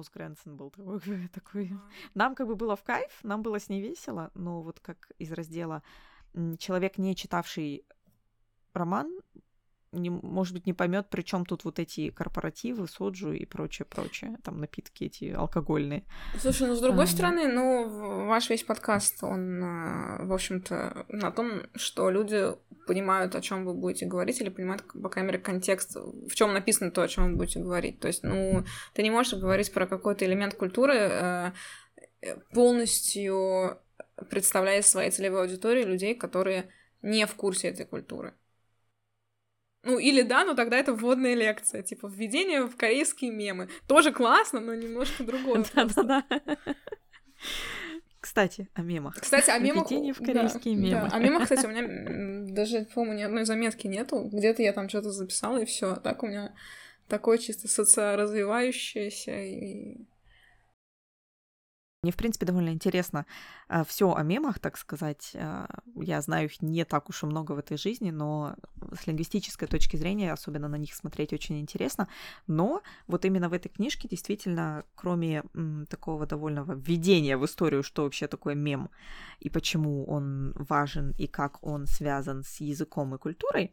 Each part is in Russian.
Аусгренсен был такой, такой. Нам как бы было в кайф, нам было с ней весело, но вот как из раздела человек, не читавший роман, не, может быть, не поймет, при чем тут вот эти корпоративы, соджу и прочее, прочее, там напитки эти алкогольные. Слушай, ну с другой а, стороны, ну ваш весь подкаст, он, а, в общем-то, на том, что люди понимают, о чем вы будете говорить, или понимают, по крайней мере, контекст, в чем написано то, о чем вы будете говорить. То есть, ну, ты не можешь говорить про какой-то элемент культуры э, полностью представляя своей целевой аудитории людей, которые не в курсе этой культуры. Ну, или да, но тогда это вводная лекция, типа введение в корейские мемы. Тоже классно, но немножко другое. Да-да-да. Кстати, о мемах. Кстати, о мемах... Введение в корейские да, мемы. Да. О мемах, кстати, у меня даже, по-моему, ни одной заметки нету. Где-то я там что-то записала, и все. Так у меня такое чисто социоразвивающееся и мне, в принципе, довольно интересно э, все о мемах, так сказать. Э, я знаю их не так уж и много в этой жизни, но с лингвистической точки зрения особенно на них смотреть очень интересно. Но вот именно в этой книжке действительно, кроме такого довольного введения в историю, что вообще такое мем и почему он важен и как он связан с языком и культурой,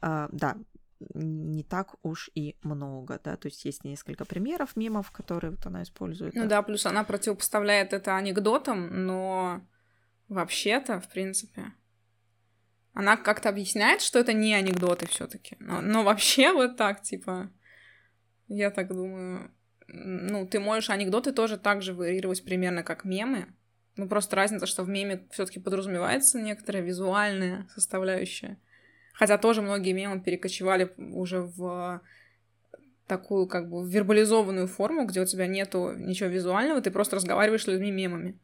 э, да, не так уж и много, да, то есть есть несколько примеров мемов, которые вот она использует. Ну да, плюс она противопоставляет это анекдотам, но вообще-то, в принципе, она как-то объясняет, что это не анекдоты все таки но, но вообще вот так, типа, я так думаю, ну, ты можешь анекдоты тоже так же варьировать примерно как мемы, ну, просто разница, что в меме все таки подразумевается некоторая визуальная составляющая, Хотя тоже многие мемы перекочевали уже в такую как бы вербализованную форму, где у тебя нету ничего визуального, ты просто разговариваешь с людьми мемами.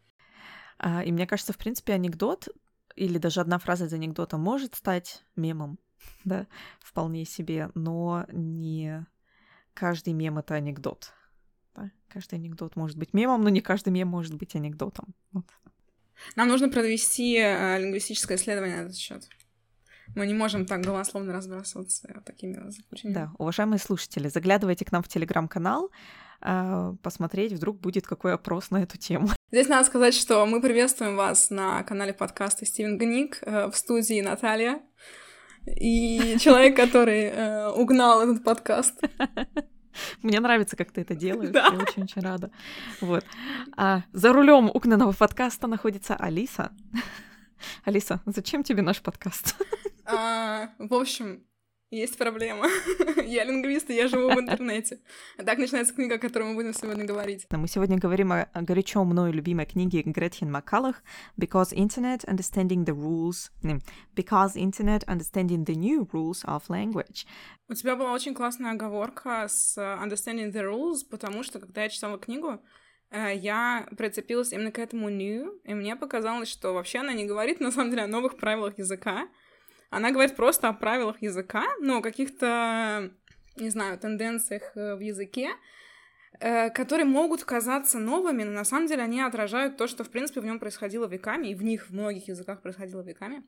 А, и мне кажется, в принципе, анекдот или даже одна фраза из анекдота может стать мемом, да, вполне себе, но не каждый мем — это анекдот. Да? Каждый анекдот может быть мемом, но не каждый мем может быть анекдотом. Вот. Нам нужно провести э, лингвистическое исследование на этот счет. Мы не можем так голословно разбрасываться такими заключениями. Да, уважаемые слушатели, заглядывайте к нам в телеграм-канал, а, посмотреть, вдруг будет какой опрос на эту тему. Здесь надо сказать, что мы приветствуем вас на канале подкаста Стивен Гник э, в студии Наталья и человек, который э, угнал этот подкаст. Мне нравится, как ты это делаешь. Да. Я очень-очень рада. Вот. А за рулем угнанного подкаста находится Алиса. Алиса, зачем тебе наш подкаст? А, в общем, есть проблема. я лингвист, и я живу в интернете. Так начинается книга, о которой мы будем сегодня говорить. Мы сегодня говорим о горячо мною любимой книге Гретхен Маккаллах «Because Internet Understanding the Rules...» «Because Internet Understanding the New Rules of Language». У тебя была очень классная оговорка с «Understanding the Rules», потому что, когда я читала книгу, э, я прицепилась именно к этому new, и мне показалось, что вообще она не говорит, на самом деле, о новых правилах языка, она говорит просто о правилах языка, но о каких-то, не знаю, тенденциях э, в языке, э, которые могут казаться новыми, но на самом деле они отражают то, что, в принципе, в нем происходило веками, и в них в многих языках происходило веками.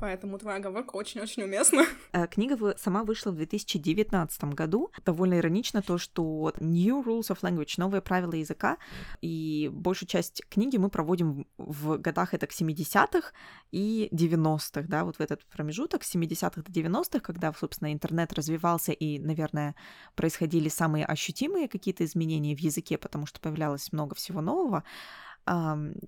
Поэтому твоя оговорка очень-очень уместна. Э, книга сама вышла в 2019 году. Довольно иронично то, что New Rules of Language, новые правила языка, и большую часть книги мы проводим в годах это к 70-х и 90-х, да, вот в этот промежуток с 70-х до 90-х, когда, собственно, интернет развивался и, наверное, происходили самые ощутимые какие-то изменения в языке, потому что появлялось много всего нового.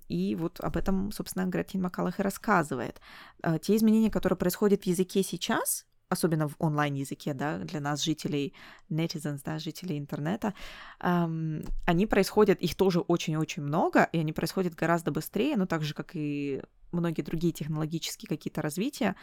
И вот об этом, собственно, Гретхен Макалах и рассказывает. А, те изменения, которые происходят в языке сейчас, особенно в онлайн-языке, да, для нас, жителей netizens, да, жителей интернета, эм, они происходят, их тоже очень-очень много, и они происходят гораздо быстрее, но так же, как и многие другие технологические какие-то развития,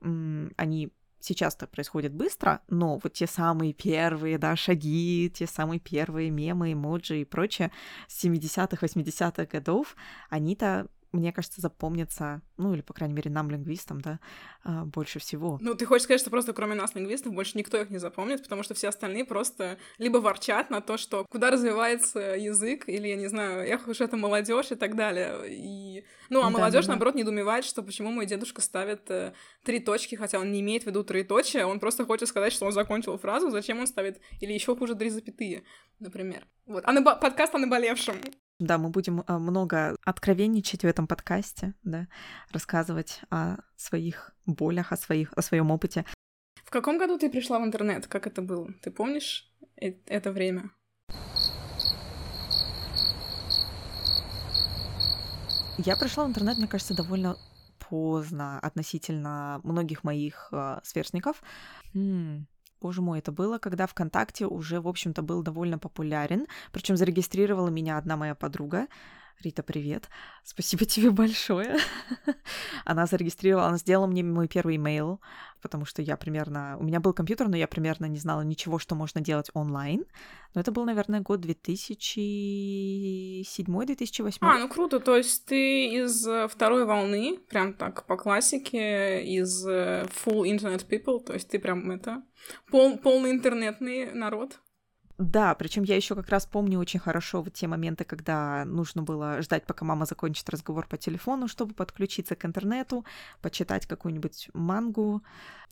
эм, они сейчас это происходит быстро, но вот те самые первые, да, шаги, те самые первые мемы, эмоджи и прочее с 70-х, 80-х годов, они-то мне кажется, запомнится, ну или, по крайней мере, нам, лингвистам, да, а, больше всего. Ну, ты хочешь сказать, что просто кроме нас, лингвистов, больше никто их не запомнит, потому что все остальные просто либо ворчат на то, что куда развивается язык, или, я не знаю, эх уж это молодежь и так далее. И... Ну, а молодежь, да, наоборот, недоумевает, что почему мой дедушка ставит э, три точки, хотя он не имеет в виду троеточие, он просто хочет сказать, что он закончил фразу, зачем он ставит, или еще хуже, три запятые, например. Вот. А на подкаст о наболевшем. Да, мы будем а, много откровенничать в этом подкасте, да, рассказывать о своих болях, о, своих, о своем опыте. В каком году ты пришла в интернет? Как это было? Ты помнишь э, это время? Я пришла в интернет, мне кажется, довольно поздно относительно многих моих э, сверстников. М-м, боже мой, это было, когда ВКонтакте уже, в общем-то, был довольно популярен. Причем зарегистрировала меня одна моя подруга. Рита, привет. Спасибо тебе большое. она зарегистрировала, она сделала мне мой первый имейл, потому что я примерно... У меня был компьютер, но я примерно не знала ничего, что можно делать онлайн. Но это был, наверное, год 2007-2008. А, ну круто. То есть ты из э, второй волны, прям так по классике, из э, full internet people, то есть ты прям это... Пол, полный интернетный народ. Да, причем я еще как раз помню очень хорошо вот те моменты, когда нужно было ждать, пока мама закончит разговор по телефону, чтобы подключиться к интернету, почитать какую-нибудь мангу,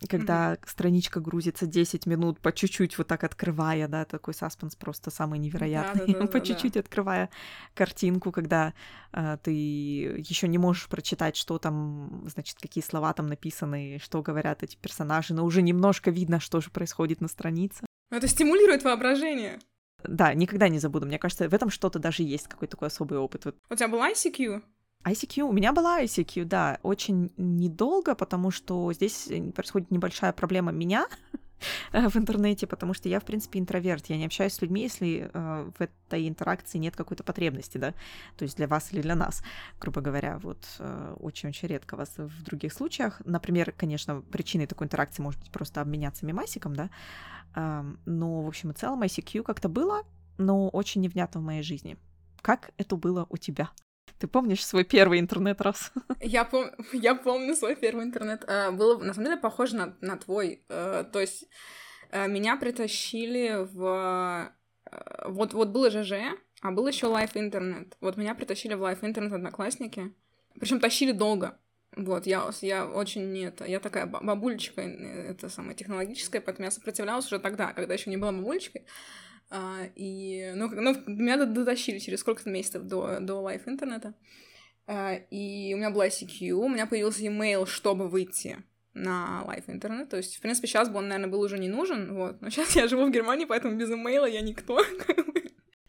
когда mm-hmm. страничка грузится 10 минут, по чуть-чуть вот так открывая, да, такой саспенс просто самый невероятный, да, да, да, по чуть-чуть открывая картинку, когда э, ты еще не можешь прочитать, что там, значит, какие слова там написаны, что говорят эти персонажи, но уже немножко видно, что же происходит на странице. Но это стимулирует воображение. Да, никогда не забуду. Мне кажется, в этом что-то даже есть, какой-то такой особый опыт. Вот. У тебя был ICQ? ICQ, у меня была ICQ, да, очень недолго, потому что здесь происходит небольшая проблема меня, Э, в интернете, потому что я, в принципе, интроверт. Я не общаюсь с людьми, если э, в этой интеракции нет какой-то потребности, да, то есть для вас или для нас, грубо говоря. Вот э, очень-очень редко вас в других случаях. Например, конечно, причиной такой интеракции может быть просто обменяться мемасиком, да, э, но, в общем и целом, ICQ как-то было, но очень невнятно в моей жизни. Как это было у тебя? Ты помнишь свой первый интернет-раз? Я, пом... я помню свой первый интернет. А, было, на самом деле, похоже на, на твой. А, то есть а, меня притащили в... Вот, вот было ЖЖ, а был еще лайф интернет. Вот меня притащили в лайф интернет одноклассники. Причем тащили долго. Вот, я, я очень не это, я такая бабулечка, э, это самое технологическое, поэтому я сопротивлялась уже тогда, когда еще не была бабулечкой. А, и, ну, ну, меня дотащили через сколько-то месяцев до, до лайф интернета. А, и у меня была ICQ, у меня появился email, чтобы выйти на лайф интернет. То есть, в принципе, сейчас бы он, наверное, был уже не нужен, вот. Но сейчас я живу в Германии, поэтому без имейла я никто.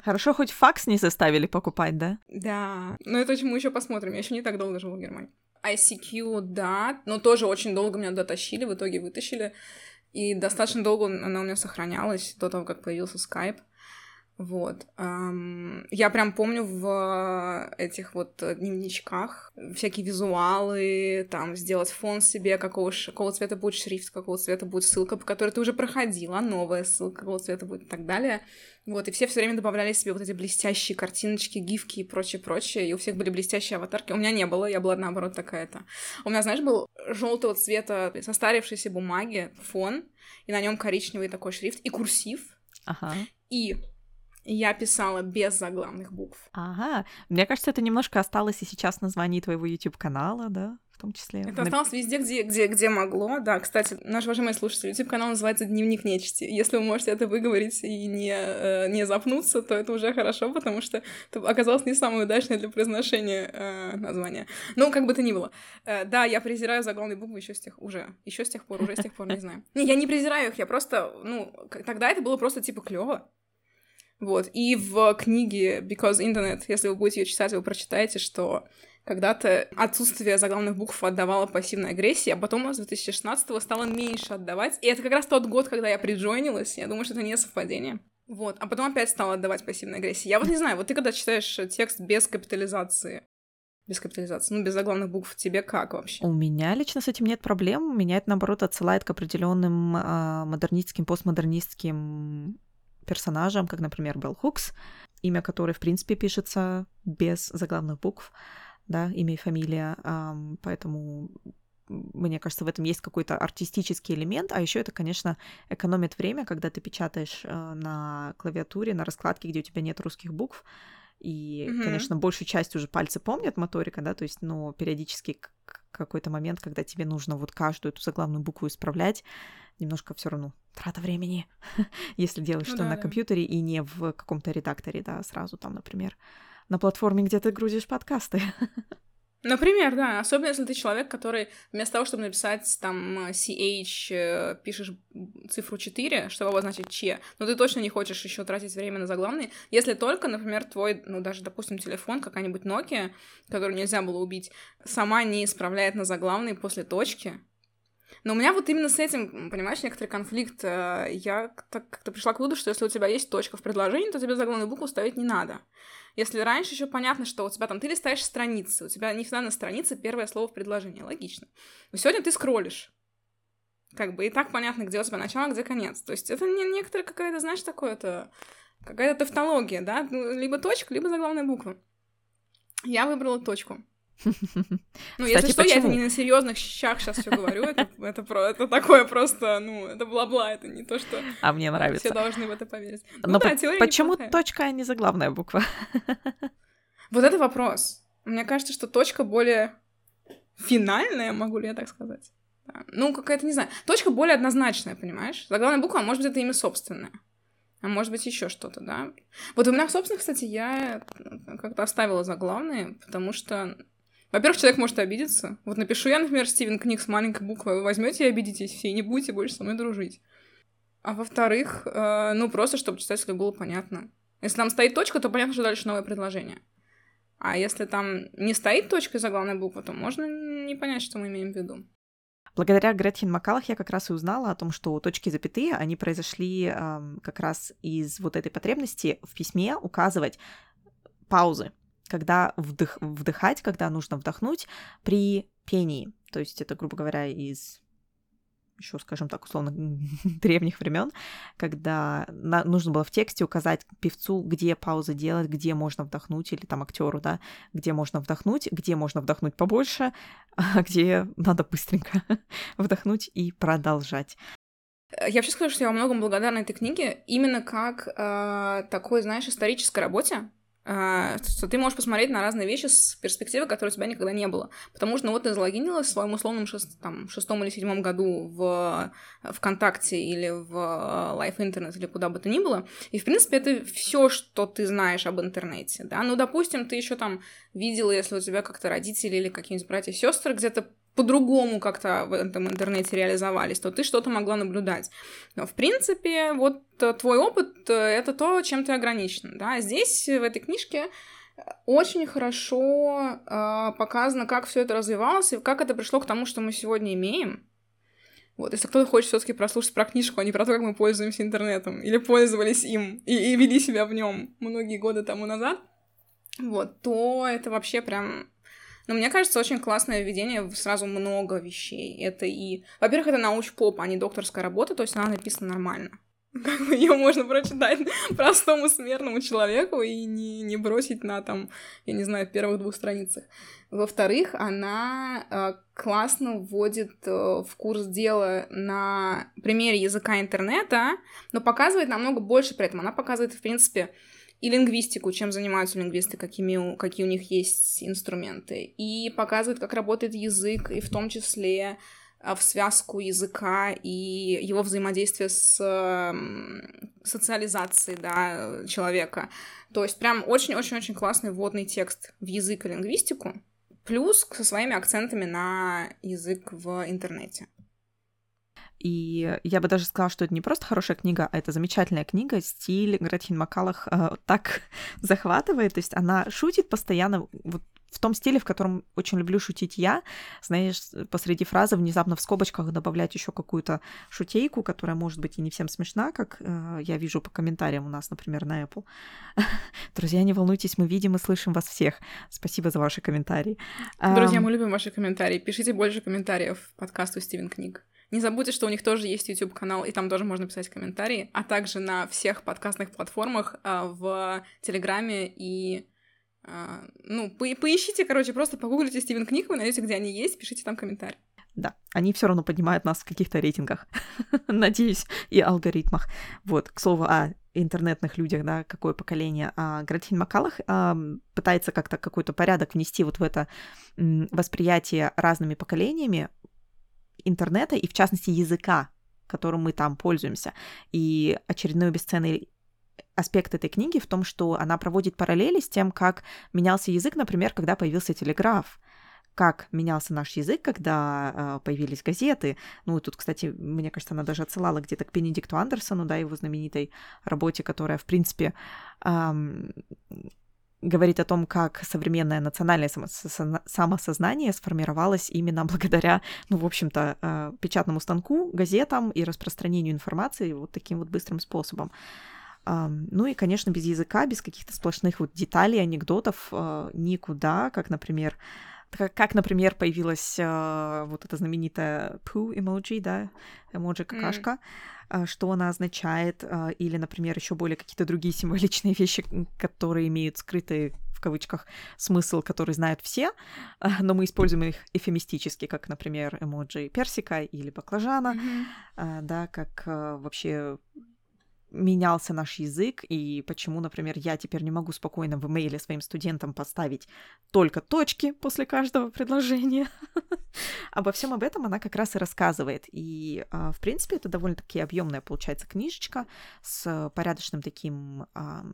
Хорошо, хоть факс не заставили покупать, да? Да. Но это мы еще посмотрим. Я еще не так долго живу в Германии. ICQ, да, но тоже очень долго меня дотащили, в итоге вытащили. И достаточно долго она у меня сохранялась до того, как появился скайп. Вот. Я прям помню в этих вот дневничках всякие визуалы, там, сделать фон себе, какого, какого цвета будет шрифт, какого цвета будет ссылка, по которой ты уже проходила, новая ссылка, какого цвета будет и так далее. Вот, и все все время добавляли себе вот эти блестящие картиночки, гифки и прочее-прочее, и у всех были блестящие аватарки. У меня не было, я была наоборот такая-то. У меня, знаешь, был желтого цвета состарившейся бумаги фон, и на нем коричневый такой шрифт, и курсив. Ага. И я писала без заглавных букв. Ага. Мне кажется, это немножко осталось и сейчас в названии твоего YouTube-канала, да? В том числе. Это осталось везде, где, где, где могло. Да, кстати, наш уважаемый слушатель, YouTube-канал называется «Дневник нечисти». Если вы можете это выговорить и не, э, не запнуться, то это уже хорошо, потому что это оказалось не самое удачное для произношения э, название. Ну, как бы то ни было. Э, да, я презираю заглавные буквы еще с тех... Уже. Еще с тех пор, уже с тех пор, не знаю. Не, я не презираю их, я просто... Ну, тогда это было просто, типа, клево. Вот. И в книге Because Internet, если вы будете ее читать, вы прочитаете, что когда-то отсутствие заглавных букв отдавало пассивной агрессии, а потом с 2016-го стало меньше отдавать. И это как раз тот год, когда я приджойнилась. Я думаю, что это не совпадение. Вот. А потом опять стало отдавать пассивной агрессии. Я вот не знаю, вот ты когда читаешь текст без капитализации, без капитализации, ну, без заглавных букв, тебе как вообще? У меня лично с этим нет проблем. Меня это, наоборот, отсылает к определенным э, модернистским, постмодернистским персонажам, как, например, Белл Хукс, имя которой, в принципе, пишется без заглавных букв. да, имя и фамилия, поэтому мне кажется, в этом есть какой-то артистический элемент, а еще это, конечно, экономит время, когда ты печатаешь э, на клавиатуре, на раскладке, где у тебя нет русских букв, и, mm-hmm. конечно, большую часть уже пальцы помнят моторика, да, то есть, но периодически какой-то момент, когда тебе нужно вот каждую эту заглавную букву исправлять, немножко все равно трата времени, если делаешь ну, что да, на да. компьютере и не в каком-то редакторе, да, сразу там, например, на платформе, где ты грузишь подкасты. Например, да, особенно если ты человек, который вместо того, чтобы написать там CH, э, пишешь цифру 4, чтобы обозначить че, но ты точно не хочешь еще тратить время на заглавные, если только, например, твой, ну даже, допустим, телефон, какая-нибудь Nokia, которую нельзя было убить, сама не исправляет на заглавные после точки, но у меня вот именно с этим, понимаешь, некоторый конфликт. Э, я как-то пришла к выводу, что если у тебя есть точка в предложении, то тебе заглавную букву ставить не надо. Если раньше еще понятно, что у тебя там ты листаешь страницы, у тебя не всегда на странице первое слово в предложении, логично. Но сегодня ты скроллишь. Как бы и так понятно, где у тебя начало, где конец. То есть это не некоторая какая-то, знаешь, такое это какая-то тавтология, да? Ну, либо точка, либо заглавная буква. Я выбрала точку. Ну, если что, я это не на серьезных щах сейчас все говорю, это, это, про, это такое просто, ну, это бла-бла, это не то, что а мне нравится. все должны в это поверить. Ну, Но да, по- почему неплохая. точка, а не заглавная буква? Вот это вопрос. Мне кажется, что точка более финальная, могу ли я так сказать? Да. Ну, какая-то, не знаю. Точка более однозначная, понимаешь? Заглавная буква, а может быть, это имя собственное. А может быть, еще что-то, да? Вот у меня, собственно, кстати, я как-то оставила заглавные, потому что во-первых, человек может обидеться. Вот напишу я, например, Стивен Книг с маленькой буквой, вы возьмете и обидитесь все, и не будете больше со мной дружить. А во-вторых, э, ну просто, чтобы читателю было понятно. Если там стоит точка, то понятно, что дальше новое предложение. А если там не стоит точка за главной буквы, то можно не понять, что мы имеем в виду. Благодаря Гретхен Макалах я как раз и узнала о том, что точки запятые, они произошли эм, как раз из вот этой потребности в письме указывать паузы когда вдых, вдыхать, когда нужно вдохнуть при пении. То есть это, грубо говоря, из еще, скажем так, условно, древних времен, когда на, нужно было в тексте указать певцу, где паузы делать, где можно вдохнуть, или там актеру, да, где можно вдохнуть, где можно вдохнуть побольше, а где надо быстренько вдохнуть и продолжать. Я вообще скажу, что я во многом благодарна этой книге именно как э, такой, знаешь, исторической работе, что ты можешь посмотреть на разные вещи с перспективы, которой у тебя никогда не было. Потому что, ну вот ты залогинилась в своем условном шест, там, шестом или седьмом году в ВКонтакте или в Life Internet или куда бы то ни было, и, в принципе, это все, что ты знаешь об интернете, да. Ну, допустим, ты еще там видела, если у тебя как-то родители или какие-нибудь братья и сестры где-то по-другому как-то в этом интернете реализовались, то ты что-то могла наблюдать. Но, в принципе, вот э, твой опыт э, — это то, чем ты ограничен, да. Здесь, в этой книжке, очень хорошо э, показано, как все это развивалось и как это пришло к тому, что мы сегодня имеем. Вот, если кто-то хочет все-таки прослушать про книжку, а не про то, как мы пользуемся интернетом, или пользовались им и, и вели себя в нем многие годы тому назад, вот, то это вообще прям но мне кажется, очень классное введение в сразу много вещей. Это и... Во-первых, это науч-поп, а не докторская работа, то есть она написана нормально. Как бы ее можно прочитать простому смертному человеку и не, не бросить на там, я не знаю, первых двух страницах. Во-вторых, она э, классно вводит э, в курс дела на примере языка интернета, но показывает намного больше при этом. Она показывает, в принципе, и лингвистику, чем занимаются лингвисты, какими, какие у них есть инструменты, и показывает, как работает язык, и в том числе а, в связку языка и его взаимодействие с социализацией да, человека. То есть прям очень-очень-очень классный вводный текст в язык и лингвистику, плюс со своими акцентами на язык в интернете. И я бы даже сказала, что это не просто хорошая книга, а это замечательная книга. Стиль Гретхен Макалах э, так захватывает. То есть она шутит постоянно вот в том стиле, в котором очень люблю шутить я. Знаешь, посреди фразы внезапно в скобочках добавлять еще какую-то шутейку, которая может быть и не всем смешна, как э, я вижу по комментариям у нас, например, на Apple. Друзья, не волнуйтесь, мы видим и слышим вас всех. Спасибо за ваши комментарии. Друзья, мы любим ваши комментарии. Пишите больше комментариев подкасту Стивен Книг. Не забудьте, что у них тоже есть YouTube-канал, и там тоже можно писать комментарии, а также на всех подкастных платформах, а, в Телеграме и А, ну, по поищите, короче, просто погуглите Стивен Книг, вы найдете, где они есть, пишите там комментарий. Да, они все равно поднимают нас в каких-то рейтингах, надеюсь, и алгоритмах. Вот, к слову, о интернетных людях, да, какое поколение. А Гратин Макалах а, пытается как-то какой-то порядок внести вот в это восприятие разными поколениями интернета и, в частности, языка, которым мы там пользуемся. И очередной бесценный аспект этой книги в том, что она проводит параллели с тем, как менялся язык, например, когда появился телеграф как менялся наш язык, когда э, появились газеты. Ну, тут, кстати, мне кажется, она даже отсылала где-то к Бенедикту Андерсону, да, его знаменитой работе, которая, в принципе, эм, говорит о том, как современное национальное самосознание сформировалось именно благодаря, ну, в общем-то, э, печатному станку, газетам и распространению информации вот таким вот быстрым способом. Ну и, конечно, без языка, без каких-то сплошных вот деталей, анекдотов э, никуда, как, например, как, например, появилась э, вот эта знаменитая poo эмоджи, да, эмоджи какашка, mm. э, что она означает, э, или, например, еще более какие-то другие символичные вещи, которые имеют скрытый в кавычках смысл, который знают все, э, но мы используем их эфемистически, как, например, эмоджи персика или баклажана, mm-hmm. э, да, как э, вообще менялся наш язык, и почему, например, я теперь не могу спокойно в имейле своим студентам поставить только точки после каждого предложения. Обо всем об этом она как раз и рассказывает. И, а, в принципе, это довольно-таки объемная получается книжечка с порядочным таким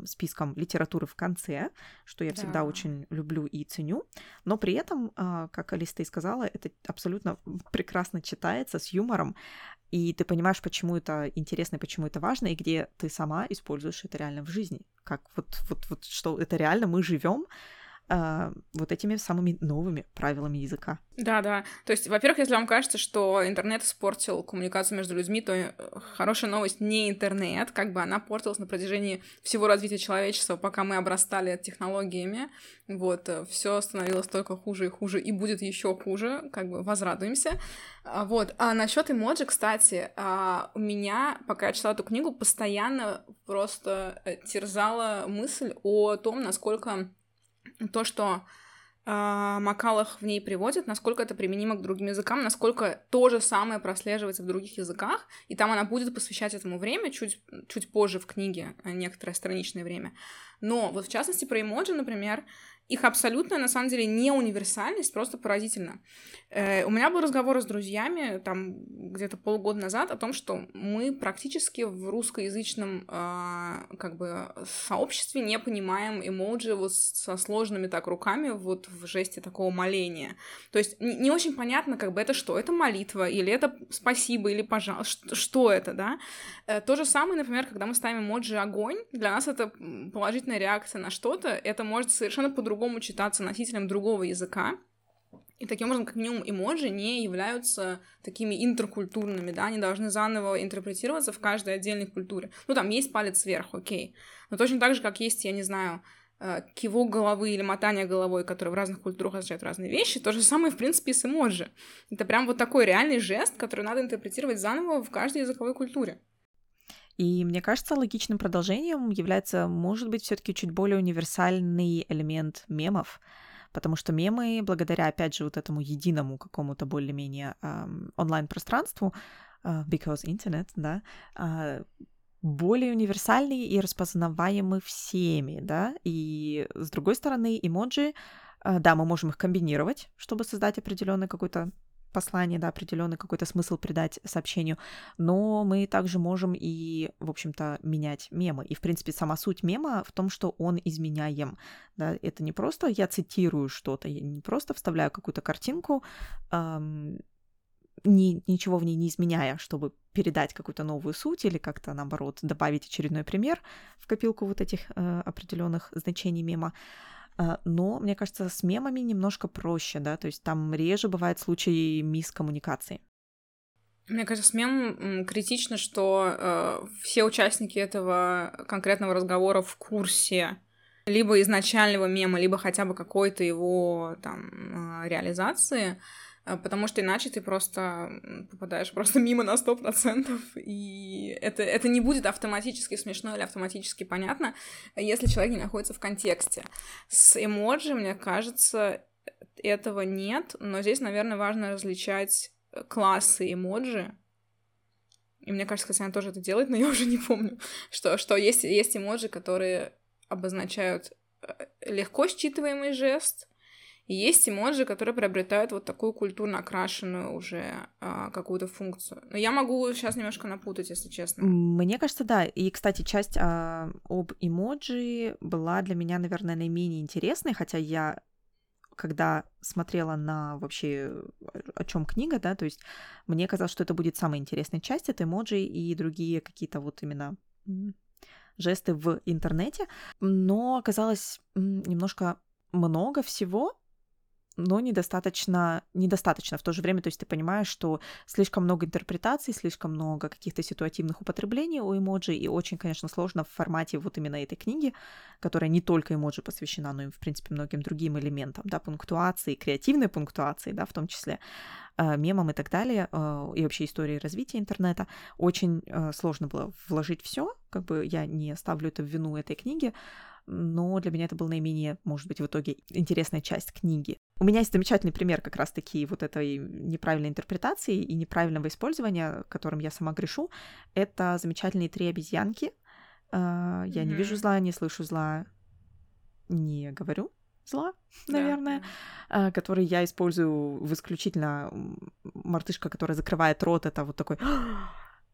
списком литературы в конце, что я всегда очень люблю и ценю. Но при этом, а, как Алиста и сказала, это абсолютно прекрасно читается с юмором и ты понимаешь, почему это интересно, почему это важно, и где ты сама используешь это реально в жизни. Как вот, вот, вот что это реально мы живем, э, вот этими самыми новыми правилами языка. Да, да. То есть, во-первых, если вам кажется, что интернет испортил коммуникацию между людьми, то э, хорошая новость не интернет, как бы она портилась на протяжении всего развития человечества, пока мы обрастали технологиями. Вот, э, все становилось только хуже и хуже, и будет еще хуже, как бы возрадуемся. А, вот. А насчет эмоджи, кстати, а, у меня, пока я читала эту книгу, постоянно просто э, терзала мысль о том, насколько то, что э, Макалах в ней приводит, насколько это применимо к другим языкам, насколько то же самое прослеживается в других языках, и там она будет посвящать этому время чуть, чуть позже в книге, э, некоторое страничное время. Но вот в частности про эмоджи, например, их абсолютная, на самом деле, не универсальность просто поразительна. Э, у меня был разговор с друзьями там где-то полгода назад о том, что мы практически в русскоязычном э, как бы сообществе не понимаем эмоджи вот со сложными так руками вот в жесте такого моления. То есть не, не очень понятно, как бы это что? Это молитва или это спасибо или пожалуйста? Что это, да? Э, то же самое, например, когда мы ставим эмоджи огонь, для нас это положительная реакция на что-то, это может совершенно по-другому по-другому читаться носителем другого языка. И таким образом, как минимум, эмоджи не являются такими интеркультурными, да, они должны заново интерпретироваться в каждой отдельной культуре. Ну, там есть палец вверх, окей. Но точно так же, как есть, я не знаю, э, кивок головы или мотание головой, которые в разных культурах означают разные вещи, то же самое, в принципе, и с эмоджи. Это прям вот такой реальный жест, который надо интерпретировать заново в каждой языковой культуре. И мне кажется, логичным продолжением является, может быть, все-таки чуть более универсальный элемент мемов, потому что мемы, благодаря, опять же, вот этому единому какому-то более-менее эм, онлайн-пространству, э, because internet, да, э, более универсальные и распознаваемы всеми, да, и с другой стороны, эмоджи, э, да, мы можем их комбинировать, чтобы создать определенный какой-то послание, да, определенный какой-то смысл придать сообщению, но мы также можем и, в общем-то, менять мемы. И, в принципе, сама суть мема в том, что он изменяем. Да? Это не просто я цитирую что-то, я не просто вставляю какую-то картинку, эм, ни, ничего в ней не изменяя, чтобы передать какую-то новую суть или как-то, наоборот, добавить очередной пример в копилку вот этих э, определенных значений мема. А, но, мне кажется, с мемами немножко проще, да, то есть там реже бывает случаи мискоммуникации. Мне кажется, с мемом критично, что э, все участники этого конкретного разговора в курсе либо изначального мема, либо хотя бы какой-то его там э, реализации. А, потому что иначе ты просто попадаешь просто мимо на сто процентов, и это, это не будет автоматически смешно или автоматически понятно, если человек не находится в контексте. С эмоджи, мне кажется, этого нет, но здесь, наверное, важно различать классы эмоджи, и мне кажется, кстати, она тоже это делает, но я уже не помню, что, что есть, есть эмоджи, которые обозначают э, легко считываемый жест, и есть эмоджи, которые приобретают вот такую культурно окрашенную уже а, какую-то функцию. Но я могу сейчас немножко напутать, если честно. Мне кажется, да. И, кстати, часть а, об эмоджи была для меня, наверное, наименее интересной, хотя я когда смотрела на вообще о чем книга, да, то есть мне казалось, что это будет самая интересная часть, это эмоджи и другие какие-то вот именно жесты в интернете, но оказалось немножко много всего, но недостаточно, недостаточно в то же время, то есть ты понимаешь, что слишком много интерпретаций, слишком много каких-то ситуативных употреблений у эмоджи, и очень, конечно, сложно в формате вот именно этой книги, которая не только эмоджи посвящена, но и, в принципе, многим другим элементам, да, пунктуации, креативной пунктуации, да, в том числе, э, мемам и так далее, э, и вообще истории развития интернета, очень э, сложно было вложить все, как бы я не ставлю это в вину этой книги, но для меня это был наименее, может быть, в итоге интересная часть книги. У меня есть замечательный пример как раз-таки вот этой неправильной интерпретации и неправильного использования, которым я сама грешу. Это замечательные три обезьянки. А, я mm-hmm. не вижу зла, не слышу зла, не говорю зла, наверное, да, которые я использую в исключительно мартышка, которая закрывает рот, это вот такой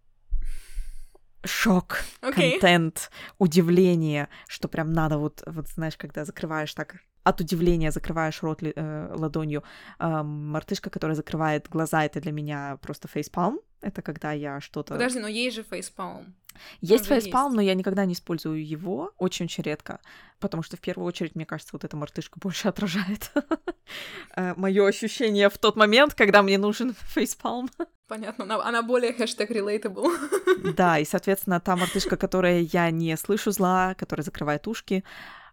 шок, okay. контент, удивление, что прям надо вот, вот знаешь, когда закрываешь так от удивления закрываешь рот э, ладонью. Э, мартышка, которая закрывает глаза, это для меня просто фейспалм. Это когда я что-то... Подожди, но есть же фейспалм. Есть фейспалм, но я никогда не использую его, очень-очень редко, потому что в первую очередь, мне кажется, вот эта мартышка больше отражает э, мое ощущение в тот момент, когда мне нужен фейспалм. Понятно, она, она более хэштег relatable. Да, и, соответственно, та мартышка, которая я не слышу зла, которая закрывает ушки,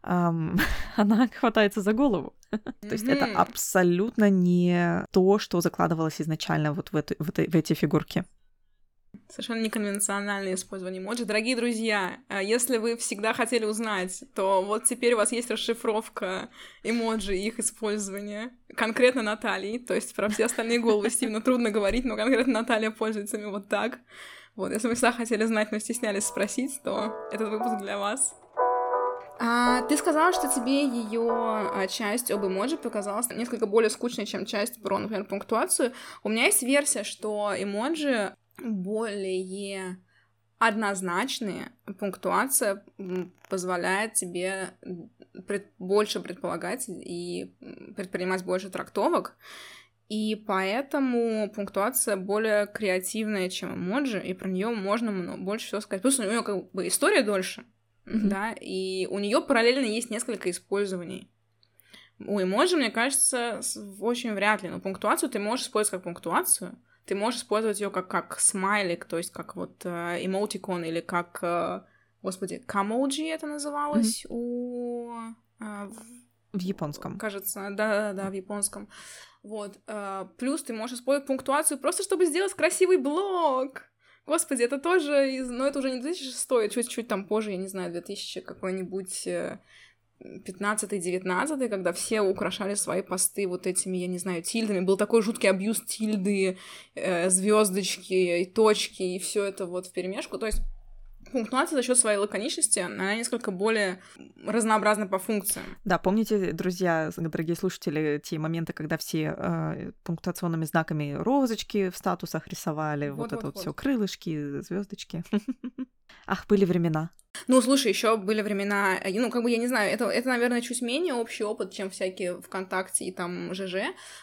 эм, она хватается за голову. То есть это абсолютно не то, что закладывалось изначально вот в, эту, в, этой, в эти фигурки. Совершенно неконвенциональное использование эмоджи. Дорогие друзья, э, если вы всегда хотели узнать, то вот теперь у вас есть расшифровка эмоджи и их использования. Конкретно Натальи. То есть про все остальные головы Стивена трудно говорить, но конкретно Наталья пользуется ими вот так. Вот, если вы всегда хотели знать, но стеснялись спросить, то этот выпуск для вас. А, ты сказала, что тебе ее а, часть об эмоджи показалась несколько более скучной, чем часть про, например, пунктуацию. У меня есть версия, что эмоджи более однозначные, пунктуация позволяет тебе пред, больше предполагать и предпринимать больше трактовок, и поэтому пунктуация более креативная, чем эмоджи, и про нее можно много, больше всего сказать. Плюс у нее как бы история дольше, mm-hmm. да, и у нее параллельно есть несколько использований. У эмоджи, мне кажется, очень вряд ли, но пунктуацию ты можешь использовать как пунктуацию, ты можешь использовать ее как, как смайлик, то есть как вот э, эмотикон или как, э, господи, камоджи это называлось mm-hmm. у... Э, в... в японском. Кажется, да-да-да, в японском. Вот. Э, плюс ты можешь использовать пунктуацию просто, чтобы сделать красивый блок. Господи, это тоже из... Ну, это уже не 2006, чуть-чуть там позже, я не знаю, 2000 какой-нибудь... Э, 15-19, когда все украшали свои посты вот этими, я не знаю, тильдами. Был такой жуткий абьюз тильды, э, звездочки и точки, и все это вот в перемешку. То есть пунктуация за счет своей лаконичности, она несколько более разнообразна по функциям. Да, помните, друзья, дорогие слушатели, те моменты, когда все э, пунктуационными знаками розочки в статусах рисовали, вот, вот это вот, вот все крылышки, звездочки. Ах, были времена. Ну, слушай, еще были времена, э, ну, как бы, я не знаю, это, это, наверное, чуть менее общий опыт, чем всякие ВКонтакте и там ЖЖ.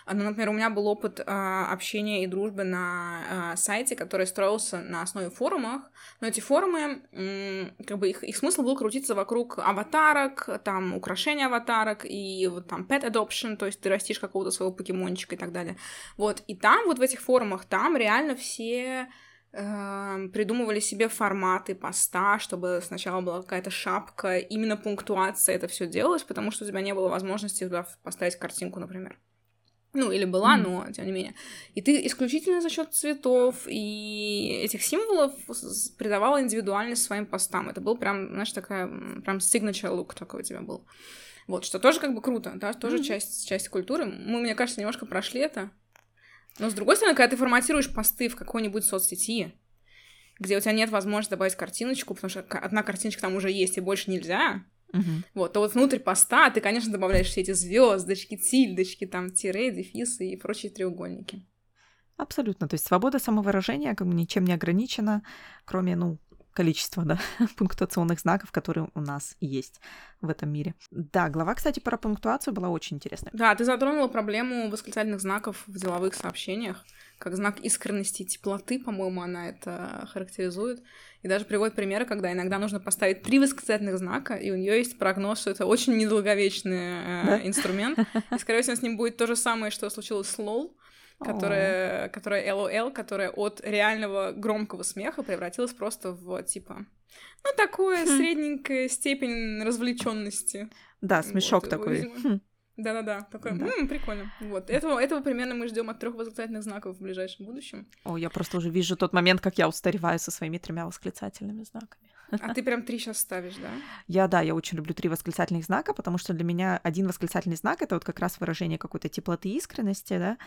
Ну, например, у меня был опыт а, общения и дружбы на а, сайте, который строился на основе форумов, но эти форумы, м, как бы, их, их смысл был крутиться вокруг аватарок, там, украшения аватарок и вот там pet adoption, то есть ты растишь какого-то своего покемончика и так далее. Вот, и там, вот в этих форумах, там реально все придумывали себе форматы поста, чтобы сначала была какая-то шапка, именно пунктуация это все делалось, потому что у тебя не было возможности туда поставить картинку, например. Ну, или была, mm. но тем не менее. И ты исключительно за счет цветов и этих символов придавала индивидуальность своим постам. Это был прям, знаешь, такая, прям signature look такой у тебя был. Вот, что тоже как бы круто, да, тоже mm-hmm. часть, часть культуры. Мы, мне кажется, немножко прошли это. Но с другой стороны, когда ты форматируешь посты в какой-нибудь соцсети, где у тебя нет возможности добавить картиночку, потому что одна картиночка там уже есть и больше нельзя, Uh-huh. Вот, то вот внутрь поста ты, конечно, добавляешь все эти звездочки, тильдочки, там, тире, дефисы и прочие треугольники. Абсолютно. То есть свобода самовыражения как бы ничем не ограничена, кроме, ну, количество да, пунктуационных знаков, которые у нас есть в этом мире. Да, глава, кстати, про пунктуацию была очень интересная. Да, ты затронула проблему восклицательных знаков в деловых сообщениях, как знак искренности и теплоты, по-моему, она это характеризует. И даже приводит примеры, когда иногда нужно поставить три восклицательных знака, и у нее есть прогноз, что это очень недолговечный э, инструмент. И, скорее всего, с ним будет то же самое, что случилось с LOL которая, которая LOL, которая от реального громкого смеха превратилась просто в типа ну такое хм. средненькая степень развлеченности. Да, смешок вот, такой. Хм. Да-да-да, такой, да. М-м, прикольно. Вот, этого, этого примерно мы ждем от трех восклицательных знаков в ближайшем будущем. О, я просто уже вижу тот момент, как я устареваю со своими тремя восклицательными знаками. А ты прям три сейчас ставишь, да? Я, да, я очень люблю три восклицательных знака, потому что для меня один восклицательный знак — это вот как раз выражение какой-то теплоты искренности, да,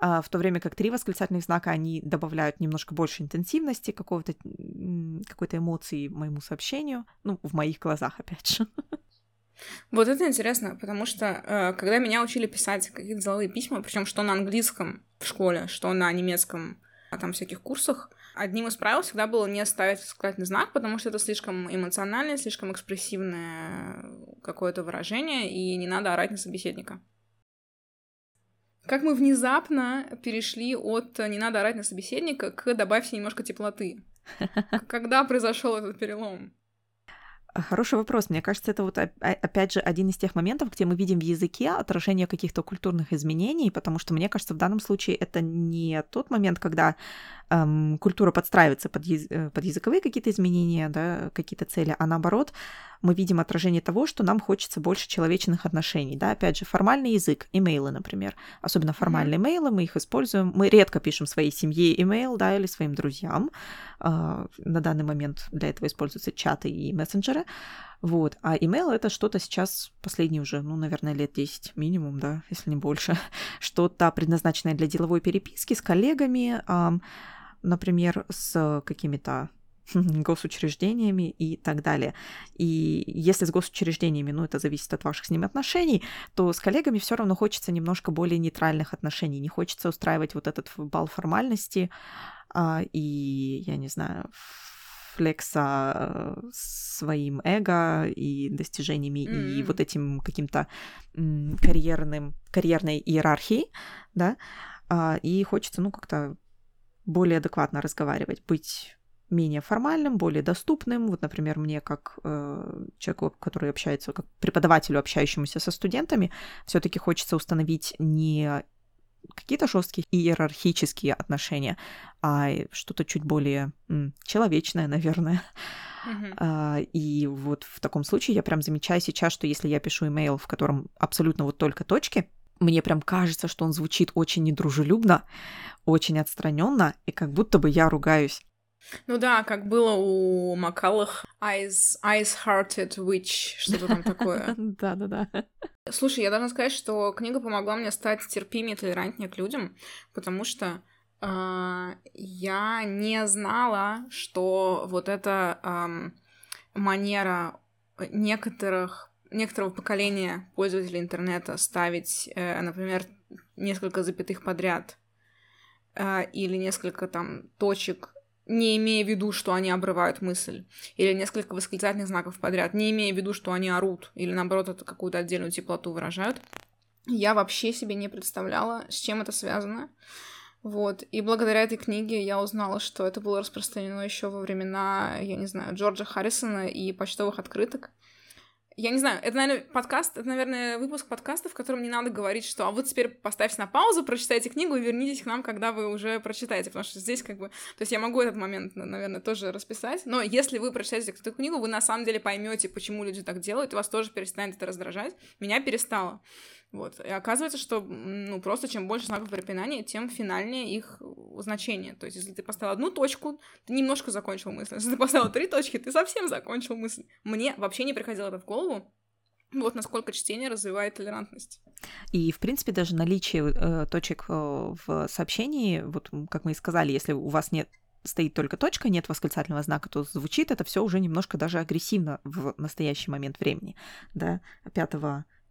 в то время как три восклицательных знака, они добавляют немножко больше интенсивности, какого-то, какой-то эмоции моему сообщению, ну, в моих глазах, опять же. Вот это интересно, потому что э, когда меня учили писать какие-то деловые письма, причем что на английском в школе, что на немецком, а там всяких курсах, одним из правил всегда было не ставить восклицательный знак, потому что это слишком эмоциональное, слишком экспрессивное какое-то выражение, и не надо орать на собеседника. Как мы внезапно перешли от «не надо орать на собеседника» к «добавьте немножко теплоты». Когда произошел этот перелом? Хороший вопрос. Мне кажется, это вот опять же один из тех моментов, где мы видим в языке отражение каких-то культурных изменений, потому что мне кажется, в данном случае это не тот момент, когда эм, культура подстраивается под, яз- э, под языковые какие-то изменения, да, какие-то цели, а наоборот, мы видим отражение того, что нам хочется больше человечных отношений, да, опять же, формальный язык, имейлы, например, особенно формальные имейлы, мы их используем, мы редко пишем своей семье имейл, да, или своим друзьям, на данный момент для этого используются чаты и мессенджеры, вот. А email это что-то сейчас, последние уже, ну, наверное, лет 10 минимум, да, если не больше, что-то предназначенное для деловой переписки с коллегами, например, с какими-то госучреждениями и так далее. И если с госучреждениями, ну, это зависит от ваших с ними отношений, то с коллегами все равно хочется немножко более нейтральных отношений. Не хочется устраивать вот этот бал формальности а, и, я не знаю, флекса своим эго и достижениями mm-hmm. и вот этим каким-то карьерным, карьерной иерархией, да, а, и хочется, ну, как-то более адекватно разговаривать, быть менее формальным, более доступным. Вот, например, мне как э, человеку, который общается, как преподавателю, общающемуся со студентами, все-таки хочется установить не какие-то жесткие иерархические отношения, а что-то чуть более м, человечное, наверное. Uh-huh. А, и вот в таком случае я прям замечаю сейчас, что если я пишу имейл, в котором абсолютно вот только точки, мне прям кажется, что он звучит очень недружелюбно, очень отстраненно, и как будто бы я ругаюсь. Ну да, как было у Макалах Eyes, Eyes Hearted Witch, что-то там такое. Да-да-да. Слушай, я должна сказать, что книга помогла мне стать терпимее и толерантнее к людям, потому что э, я не знала, что вот эта э, манера некоторых некоторого поколения пользователей интернета ставить, э, например, несколько запятых подряд э, или несколько там точек не имея в виду, что они обрывают мысль, или несколько восклицательных знаков подряд, не имея в виду, что они орут, или наоборот, это какую-то отдельную теплоту выражают. Я вообще себе не представляла, с чем это связано. Вот. И благодаря этой книге я узнала, что это было распространено еще во времена, я не знаю, Джорджа Харрисона и почтовых открыток. Я не знаю, это, наверное, подкаст, это, наверное, выпуск подкаста, в котором не надо говорить, что а вот теперь поставьте на паузу, прочитайте книгу и вернитесь к нам, когда вы уже прочитаете, потому что здесь как бы... То есть я могу этот момент, наверное, тоже расписать, но если вы прочитаете эту книгу, вы на самом деле поймете, почему люди так делают, и вас тоже перестанет это раздражать. Меня перестало. Вот. И оказывается, что ну, просто чем больше знаков препинания, тем финальнее их значение. То есть, если ты поставил одну точку, ты немножко закончил мысль. Если ты поставил три точки, ты совсем закончил мысль. Мне вообще не приходило это в голову. Вот насколько чтение развивает толерантность. И, в принципе, даже наличие э, точек э, в сообщении, вот как мы и сказали, если у вас нет стоит только точка, нет восклицательного знака, то звучит это все уже немножко даже агрессивно в настоящий момент времени. Да, 5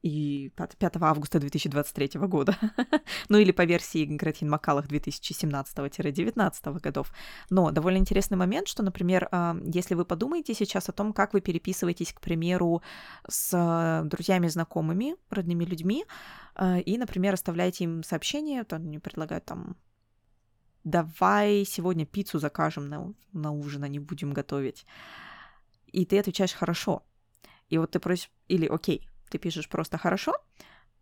и 5 августа 2023 года. ну или по версии Гратин Макалах 2017-19 годов. Но довольно интересный момент, что, например, а, если вы подумаете сейчас о том, как вы переписываетесь, к примеру, с друзьями, знакомыми, родными людьми, а, и, например, оставляете им сообщение, то они предлагают там давай сегодня пиццу закажем на, на ужин, а не будем готовить. И ты отвечаешь хорошо. И вот ты просишь, или окей, ты пишешь просто «хорошо»,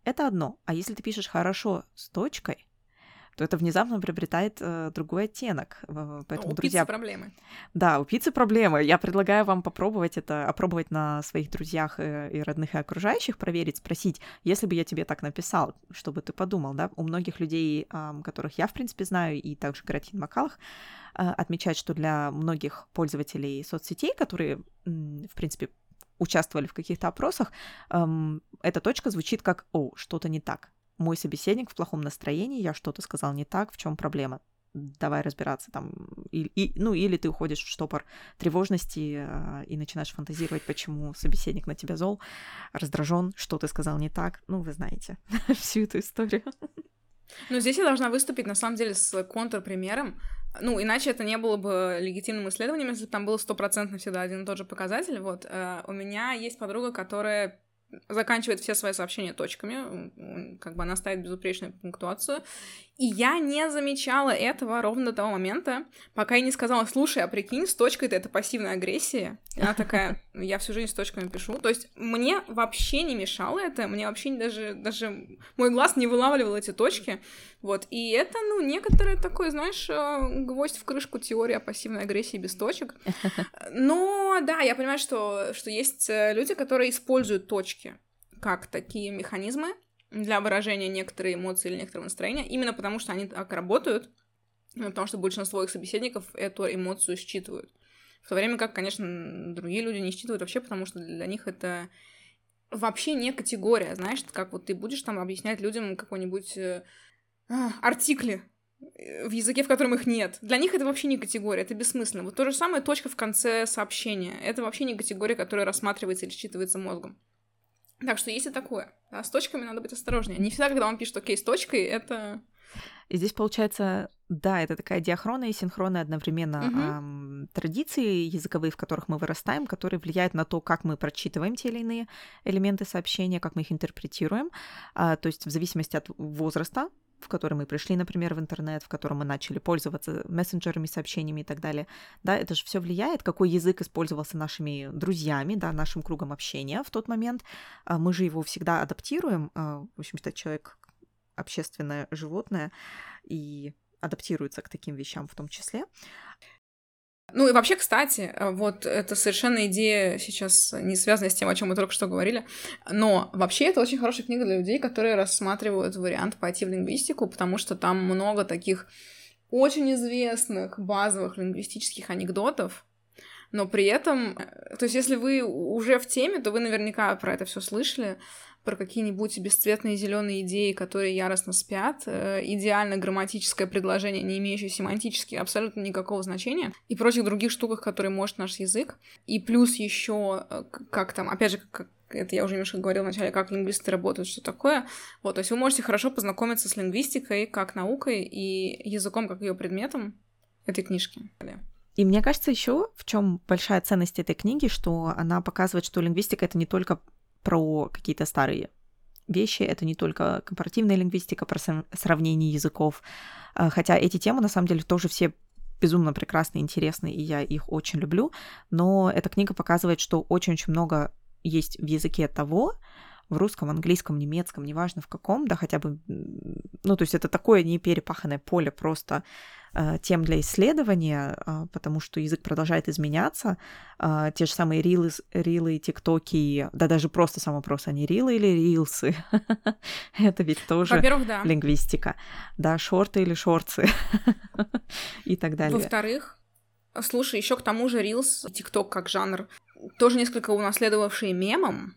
это одно. А если ты пишешь «хорошо» с точкой, то это внезапно приобретает э, другой оттенок. Поэтому, у друзья... пиццы проблемы. Да, у пиццы проблемы. Я предлагаю вам попробовать это, опробовать на своих друзьях и, э, и родных и окружающих, проверить, спросить, если бы я тебе так написал, что бы ты подумал, да? У многих людей, э, которых я, в принципе, знаю, и также Гратин Макалах, э, отмечать, что для многих пользователей соцсетей, которые, в принципе, участвовали в каких-то опросах, эм, эта точка звучит как «О, что-то не так». Мой собеседник в плохом настроении, я что-то сказал не так, в чем проблема? Давай разбираться там. И, и, ну, или ты уходишь в штопор тревожности э, и начинаешь фантазировать, почему собеседник на тебя зол, раздражен, что ты сказал не так. Ну, вы знаете всю эту историю. Ну, здесь я должна выступить, на самом деле, с контрпримером. Ну, иначе это не было бы легитимным исследованием, если бы там было стопроцентно всегда один и тот же показатель. Вот, э, у меня есть подруга, которая заканчивает все свои сообщения точками, как бы она ставит безупречную пунктуацию. И я не замечала этого ровно до того момента, пока я не сказала, слушай, а прикинь, с точкой-то это пассивная агрессия. Она такая, я всю жизнь с точками пишу. То есть мне вообще не мешало это, мне вообще даже, даже мой глаз не вылавливал эти точки. Вот, и это, ну, некоторое такое, знаешь, э, гвоздь в крышку теории о пассивной агрессии без точек. Но, да, я понимаю, что, что есть э, люди, которые используют точки как такие механизмы, для выражения некоторой эмоции или некоторого настроения, именно потому что они так работают, потому что большинство их собеседников эту эмоцию считывают. В то время как, конечно, другие люди не считывают вообще, потому что для них это вообще не категория, знаешь, как вот ты будешь там объяснять людям какой-нибудь э, а, артикли э, в языке, в котором их нет. Для них это вообще не категория, это бессмысленно. Вот то же самое точка в конце сообщения. Это вообще не категория, которая рассматривается или считывается мозгом. Так что есть и такое. А с точками надо быть осторожнее. Не всегда, когда он пишет «окей» с точкой, это... И здесь получается, да, это такая диахронная и синхронная одновременно угу. эм, традиции языковые, в которых мы вырастаем, которые влияют на то, как мы прочитываем те или иные элементы сообщения, как мы их интерпретируем. А, то есть в зависимости от возраста в который мы пришли, например, в интернет, в котором мы начали пользоваться мессенджерами, сообщениями и так далее, да, это же все влияет, какой язык использовался нашими друзьями, да, нашим кругом общения в тот момент. А, мы же его всегда адаптируем, а, в общем-то, человек общественное животное и адаптируется к таким вещам в том числе. Ну и вообще, кстати, э, вот это совершенно идея сейчас не связанная с тем, о чем мы только что говорили, но вообще это очень хорошая книга для людей, которые рассматривают вариант пойти в лингвистику, потому что там много таких очень известных базовых лингвистических анекдотов, но при этом, э, то есть если вы уже в теме, то вы наверняка про это все слышали, про какие-нибудь бесцветные зеленые идеи, которые яростно спят, э, идеально грамматическое предложение, не имеющее семантически абсолютно никакого значения, и прочих других штуках, которые может наш язык. И плюс еще, э, как там, опять же, как это я уже немножко говорила вначале, как лингвисты работают, что такое. Вот, то есть вы можете хорошо познакомиться с лингвистикой как наукой и языком как ее предметом этой книжки. И мне кажется, еще в чем большая ценность этой книги, что она показывает, что лингвистика это не только про какие-то старые вещи, это не только компаративная лингвистика, про сравнение языков, а, хотя эти темы на самом деле тоже все безумно прекрасные, интересные, и я их очень люблю, но эта книга показывает, что очень-очень много есть в языке того, в русском, английском, немецком, неважно в каком, да, хотя бы, ну, то есть это такое не перепаханное поле просто э, тем для исследования, э, потому что язык продолжает изменяться. Э, те же самые рилы, рилы, тиктоки, да даже просто сам вопрос, они рилы или рилсы? это ведь тоже лингвистика. Да, шорты или шорцы и так далее. Во-вторых, слушай, еще к тому же рилс, тикток как жанр, тоже несколько унаследовавший мемом,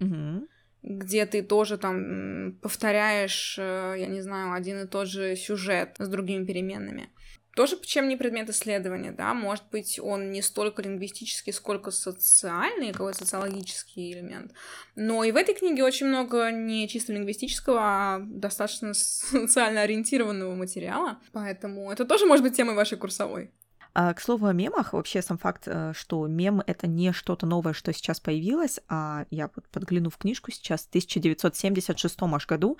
Угу где ты тоже там повторяешь, э, я не знаю, один и тот же сюжет с другими переменными. Тоже чем не предмет исследования, да, может быть, он не столько лингвистический, сколько социальный, какой-то социологический элемент. Но и в этой книге очень много не чисто лингвистического, а достаточно социально ориентированного материала, поэтому это тоже может быть темой вашей курсовой. А, к слову о мемах, вообще сам факт, э, что мем — это не что-то новое, что сейчас появилось, а я вот подгляну в книжку сейчас, в 1976 аж году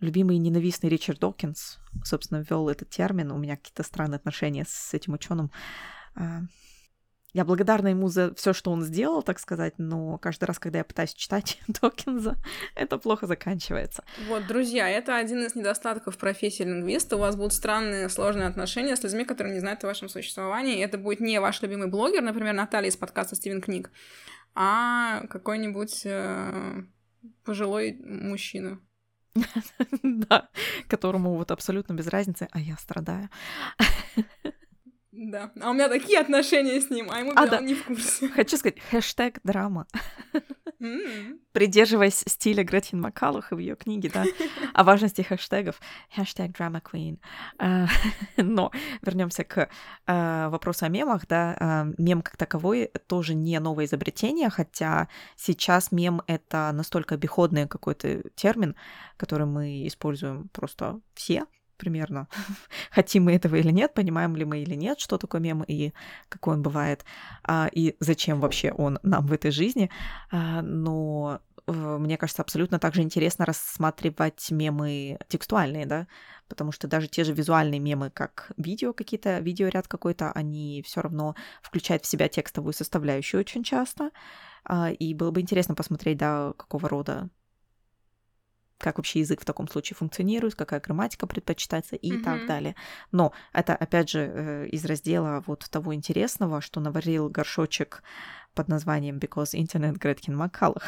любимый ненавистный Ричард Докинс, собственно, ввел этот термин. У меня какие-то странные отношения с этим ученым. Я благодарна ему за все, что он сделал, так сказать, но каждый раз, когда я пытаюсь читать Докинза, это плохо заканчивается. Вот, друзья, это один из недостатков профессии лингвиста. У вас будут странные, сложные отношения с людьми, которые не знают о вашем существовании. Это будет не ваш любимый блогер, например, Наталья из подкаста Стивен Книг, а какой-нибудь э, пожилой мужчина. Да, которому вот абсолютно без разницы, а я страдаю. Да. А у меня такие отношения с ним, а ему а, да. не в курсе. Хочу сказать, хэштег драма. Придерживаясь стиля Гретхен Макалуха в ее книге, да, о важности хэштегов. Хэштег драма queen. А, но вернемся к а, вопросу о мемах, да. А, мем как таковой тоже не новое изобретение, хотя сейчас мем — это настолько обиходный какой-то термин, который мы используем просто все, примерно, хотим мы этого или нет, понимаем ли мы или нет, что такое мем и какой он бывает, а, и зачем вообще он нам в этой жизни. А, но э, мне кажется, абсолютно также интересно рассматривать мемы текстуальные, да, потому что даже те же визуальные мемы, как видео какие-то, видеоряд какой-то, они все равно включают в себя текстовую составляющую очень часто, а, и было бы интересно посмотреть, да, какого рода как вообще язык в таком случае функционирует, какая грамматика предпочитается и mm-hmm. так далее. Но это, опять же, э, из раздела вот того интересного, что наварил горшочек под названием Because Internet Греткин Маккалах.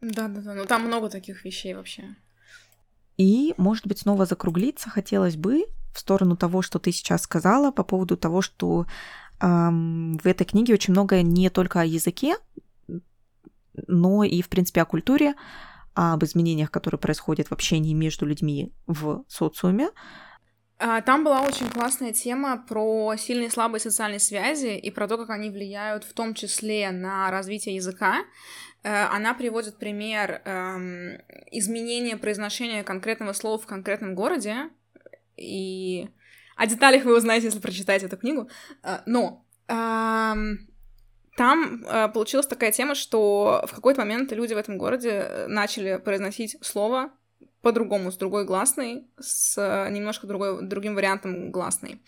Да-да-да, ну там много таких вещей вообще. И, может быть, снова закруглиться хотелось бы в сторону того, что ты сейчас сказала по поводу того, что эм, в этой книге очень много не только о языке, но и, в принципе, о культуре, об изменениях, которые происходят в общении между людьми в социуме. А, там была очень классная тема про сильные и слабые социальные связи и про то, как они влияют в том числе на развитие языка. Э, она приводит пример эм, изменения произношения конкретного слова в конкретном городе. И о деталях вы узнаете, если прочитаете эту книгу. Э, но эм, там э, получилась такая тема, что в какой-то момент люди в этом городе э, начали произносить слово по-другому, с другой гласной, с э, немножко другой, другим вариантом гласной.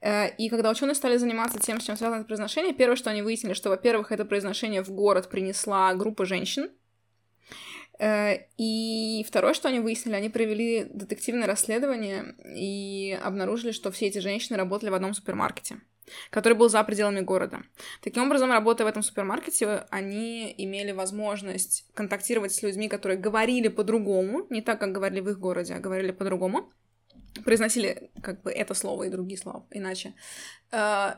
Э, и когда ученые стали заниматься тем, с чем связано это произношение, первое, что они выяснили, что, во-первых, это произношение в город принесла группа женщин, и второе, что они выяснили, они провели детективное расследование и обнаружили, что все эти женщины работали в одном супермаркете который был за пределами города. Таким образом, работая в этом супермаркете, они имели возможность контактировать с людьми, которые говорили по-другому, не так, как говорили в их городе, а говорили по-другому, произносили как бы это слово и другие слова иначе. Uh,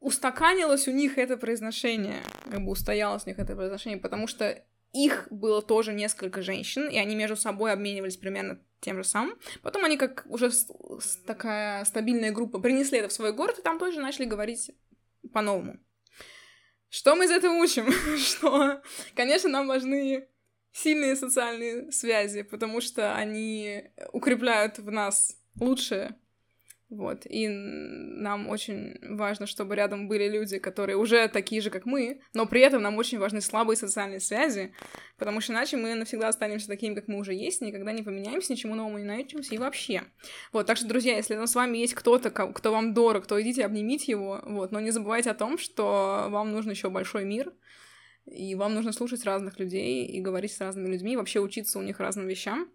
устаканилось у них это произношение, как бы устоялось у них это произношение, потому что их было тоже несколько женщин, и они между собой обменивались примерно тем же самым. Потом они, как уже такая стабильная группа, принесли это в свой город, и там тоже начали говорить по-новому. Что мы из этого учим? что, конечно, нам важны сильные социальные связи, потому что они укрепляют в нас лучшее вот. И нам очень важно, чтобы рядом были люди, которые уже такие же, как мы, но при этом нам очень важны слабые социальные связи, потому что иначе мы навсегда останемся такими, как мы уже есть, никогда не поменяемся, ничему новому не научимся и вообще. Вот, так что, друзья, если с вами есть кто-то, кто вам дорог, то идите обнимите его, вот, но не забывайте о том, что вам нужен еще большой мир, и вам нужно слушать разных людей и говорить с разными людьми, и вообще учиться у них разным вещам.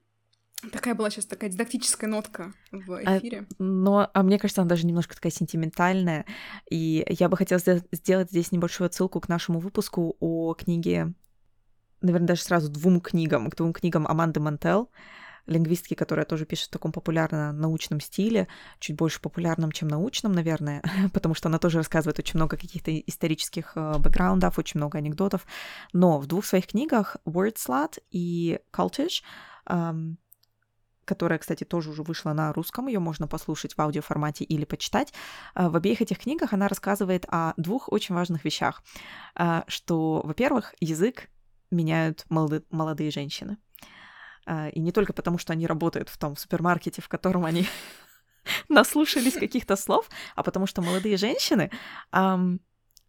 Такая была сейчас такая дидактическая нотка в а, эфире. А, но, а мне кажется, она даже немножко такая сентиментальная. И я бы хотела сделать здесь небольшую отсылку к нашему выпуску о книге, наверное, даже сразу двум книгам, к двум книгам Аманды Мантел лингвистки, которая тоже пишет в таком популярном научном стиле, чуть больше популярном, чем научном, наверное, потому что она тоже рассказывает очень много каких-то исторических э, бэкграундов, очень много анекдотов. Но в двух своих книгах Word Slut и Cultish эм, которая, кстати, тоже уже вышла на русском, ее можно послушать в аудиоформате или почитать. А, в обеих этих книгах она рассказывает о двух очень важных вещах. А, что, во-первых, язык меняют молодые женщины. А, и не только потому, что они работают в том супермаркете, в котором они наслушались каких-то слов, а потому что молодые женщины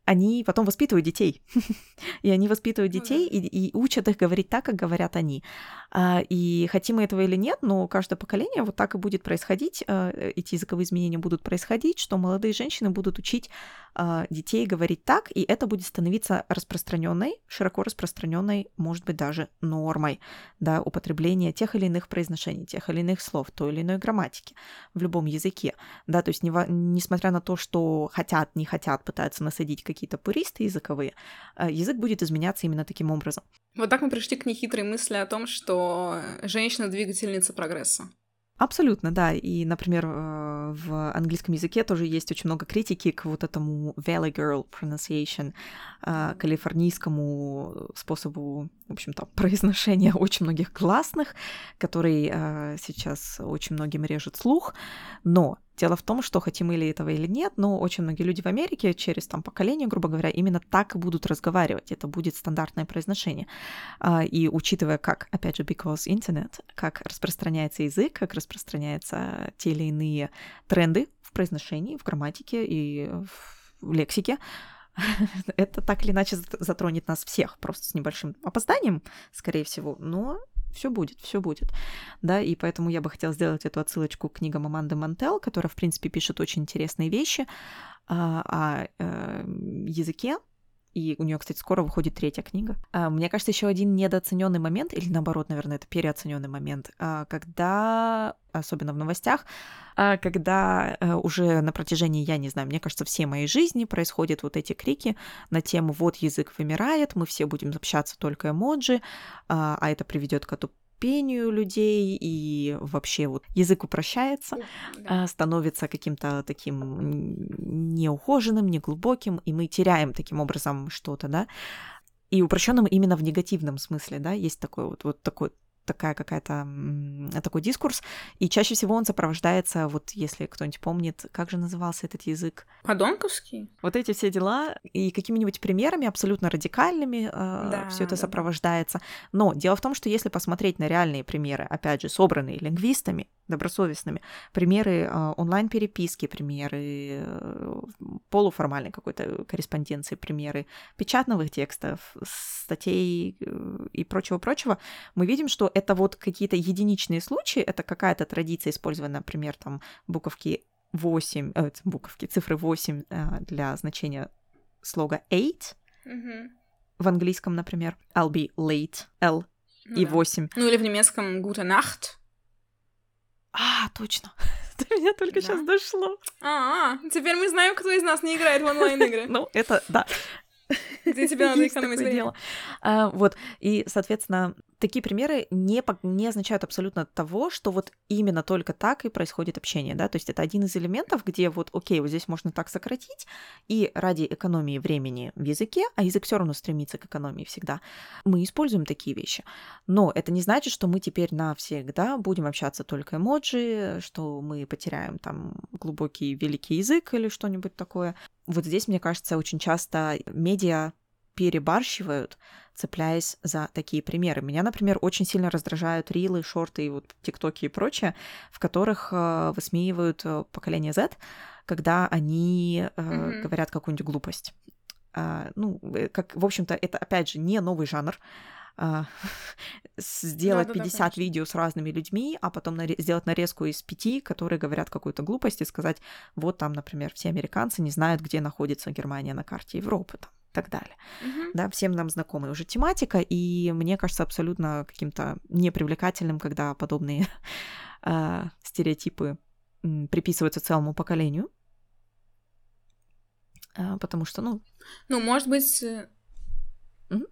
они потом воспитывают детей. и они воспитывают ну детей и, и учат их говорить так, как говорят они. А, и хотим мы этого или нет, но каждое поколение вот так и будет происходить, а, эти языковые изменения будут происходить, что молодые женщины будут учить а, детей говорить так, и это будет становиться распространенной, широко распространенной, может быть, даже нормой, да, употребления тех или иных произношений, тех или иных слов, той или иной грамматики в любом языке, да, то есть не, несмотря на то, что хотят, не хотят, пытаются насадить какие-то пуристы языковые, э, язык будет изменяться именно таким образом. Вот так мы пришли к нехитрой мысли о том, что женщина двигательница прогресса. Абсолютно, да. И, например, э, в английском языке тоже есть очень много критики к вот этому Valley Girl pronunciation, э, калифорнийскому способу, в общем-то, произношения очень многих гласных, который сейчас очень многим режет слух. Но Дело в том, что хотим или этого или нет, но очень многие люди в Америке через там поколение, грубо говоря, именно так и будут разговаривать. Это будет стандартное произношение. А, и учитывая, как, опять же, because internet, как распространяется язык, как распространяются те или иные тренды в произношении, в грамматике и в лексике, это так или иначе затронет нас всех, просто с небольшим опозданием, скорее всего, но все будет, все будет, да, и поэтому я бы хотела сделать эту отсылочку к книгам Аманды Мантел, которая, в принципе, пишет очень интересные вещи а, о э, языке, и у нее, кстати, скоро выходит третья книга. А, мне кажется, еще один недооцененный момент, или наоборот, наверное, это переоцененный момент, а, когда, особенно в новостях, а, когда э, уже на протяжении, я не знаю, мне кажется, всей моей жизни происходят вот эти крики на тему «вот язык вымирает, мы все будем общаться только эмоджи, а это приведет к терпению людей, и вообще вот язык упрощается, да. становится каким-то таким неухоженным, неглубоким, и мы теряем таким образом что-то, да. И упрощенным именно в негативном смысле, да, есть такой вот, вот такой такая какая-то такой дискурс, и чаще всего он сопровождается, вот если кто-нибудь помнит, как же назывался этот язык? Подонковский? Вот эти все дела и какими-нибудь примерами абсолютно радикальными э, да, все это да, сопровождается. Но дело в том, что если посмотреть на реальные примеры, опять же, собранные лингвистами, добросовестными, примеры э, онлайн-переписки, примеры э, полуформальной какой-то корреспонденции, примеры печатных текстов, статей э, и прочего-прочего, мы видим, что это вот какие-то единичные случаи, это какая-то традиция использования, например, там буковки 8, э, буковки, цифры 8 э, для значения слога eight. Mm-hmm. В английском, например, I'll be late, L ну, и да. 8. Ну или в немецком Gute Nacht. А, точно. До меня только да. сейчас дошло. А, теперь мы знаем, кто из нас не играет в онлайн-игры. Ну, это, да. Где тебе надо экономить время. А, вот, и, соответственно, такие примеры не, не означают абсолютно того, что вот именно только так и происходит общение, да, то есть это один из элементов, где вот, окей, вот здесь можно так сократить, и ради экономии времени в языке, а язык все равно стремится к экономии всегда, мы используем такие вещи. Но это не значит, что мы теперь навсегда будем общаться только эмоджи, что мы потеряем там глубокий великий язык или что-нибудь такое. Вот здесь, мне кажется, очень часто медиа перебарщивают, цепляясь за такие примеры. Меня, например, очень сильно раздражают рилы, шорты и вот тиктоки и прочее, в которых э, высмеивают э, поколение Z, когда они mm-hmm. говорят какую-нибудь глупость. Э, ну, как, в общем-то, это, опять же, не новый жанр, э, сделать да, 50 да, видео с разными людьми, а потом наре- сделать нарезку из пяти, которые говорят какую-то глупость, и сказать, вот там, например, все американцы не знают, где находится Германия на карте Европы, там, так далее. Mm-hmm. Да, всем нам знакомая уже тематика, и мне кажется абсолютно каким-то непривлекательным, когда подобные э, стереотипы приписываются целому поколению. А, потому что, ну... Ну, может быть... Mm-hmm.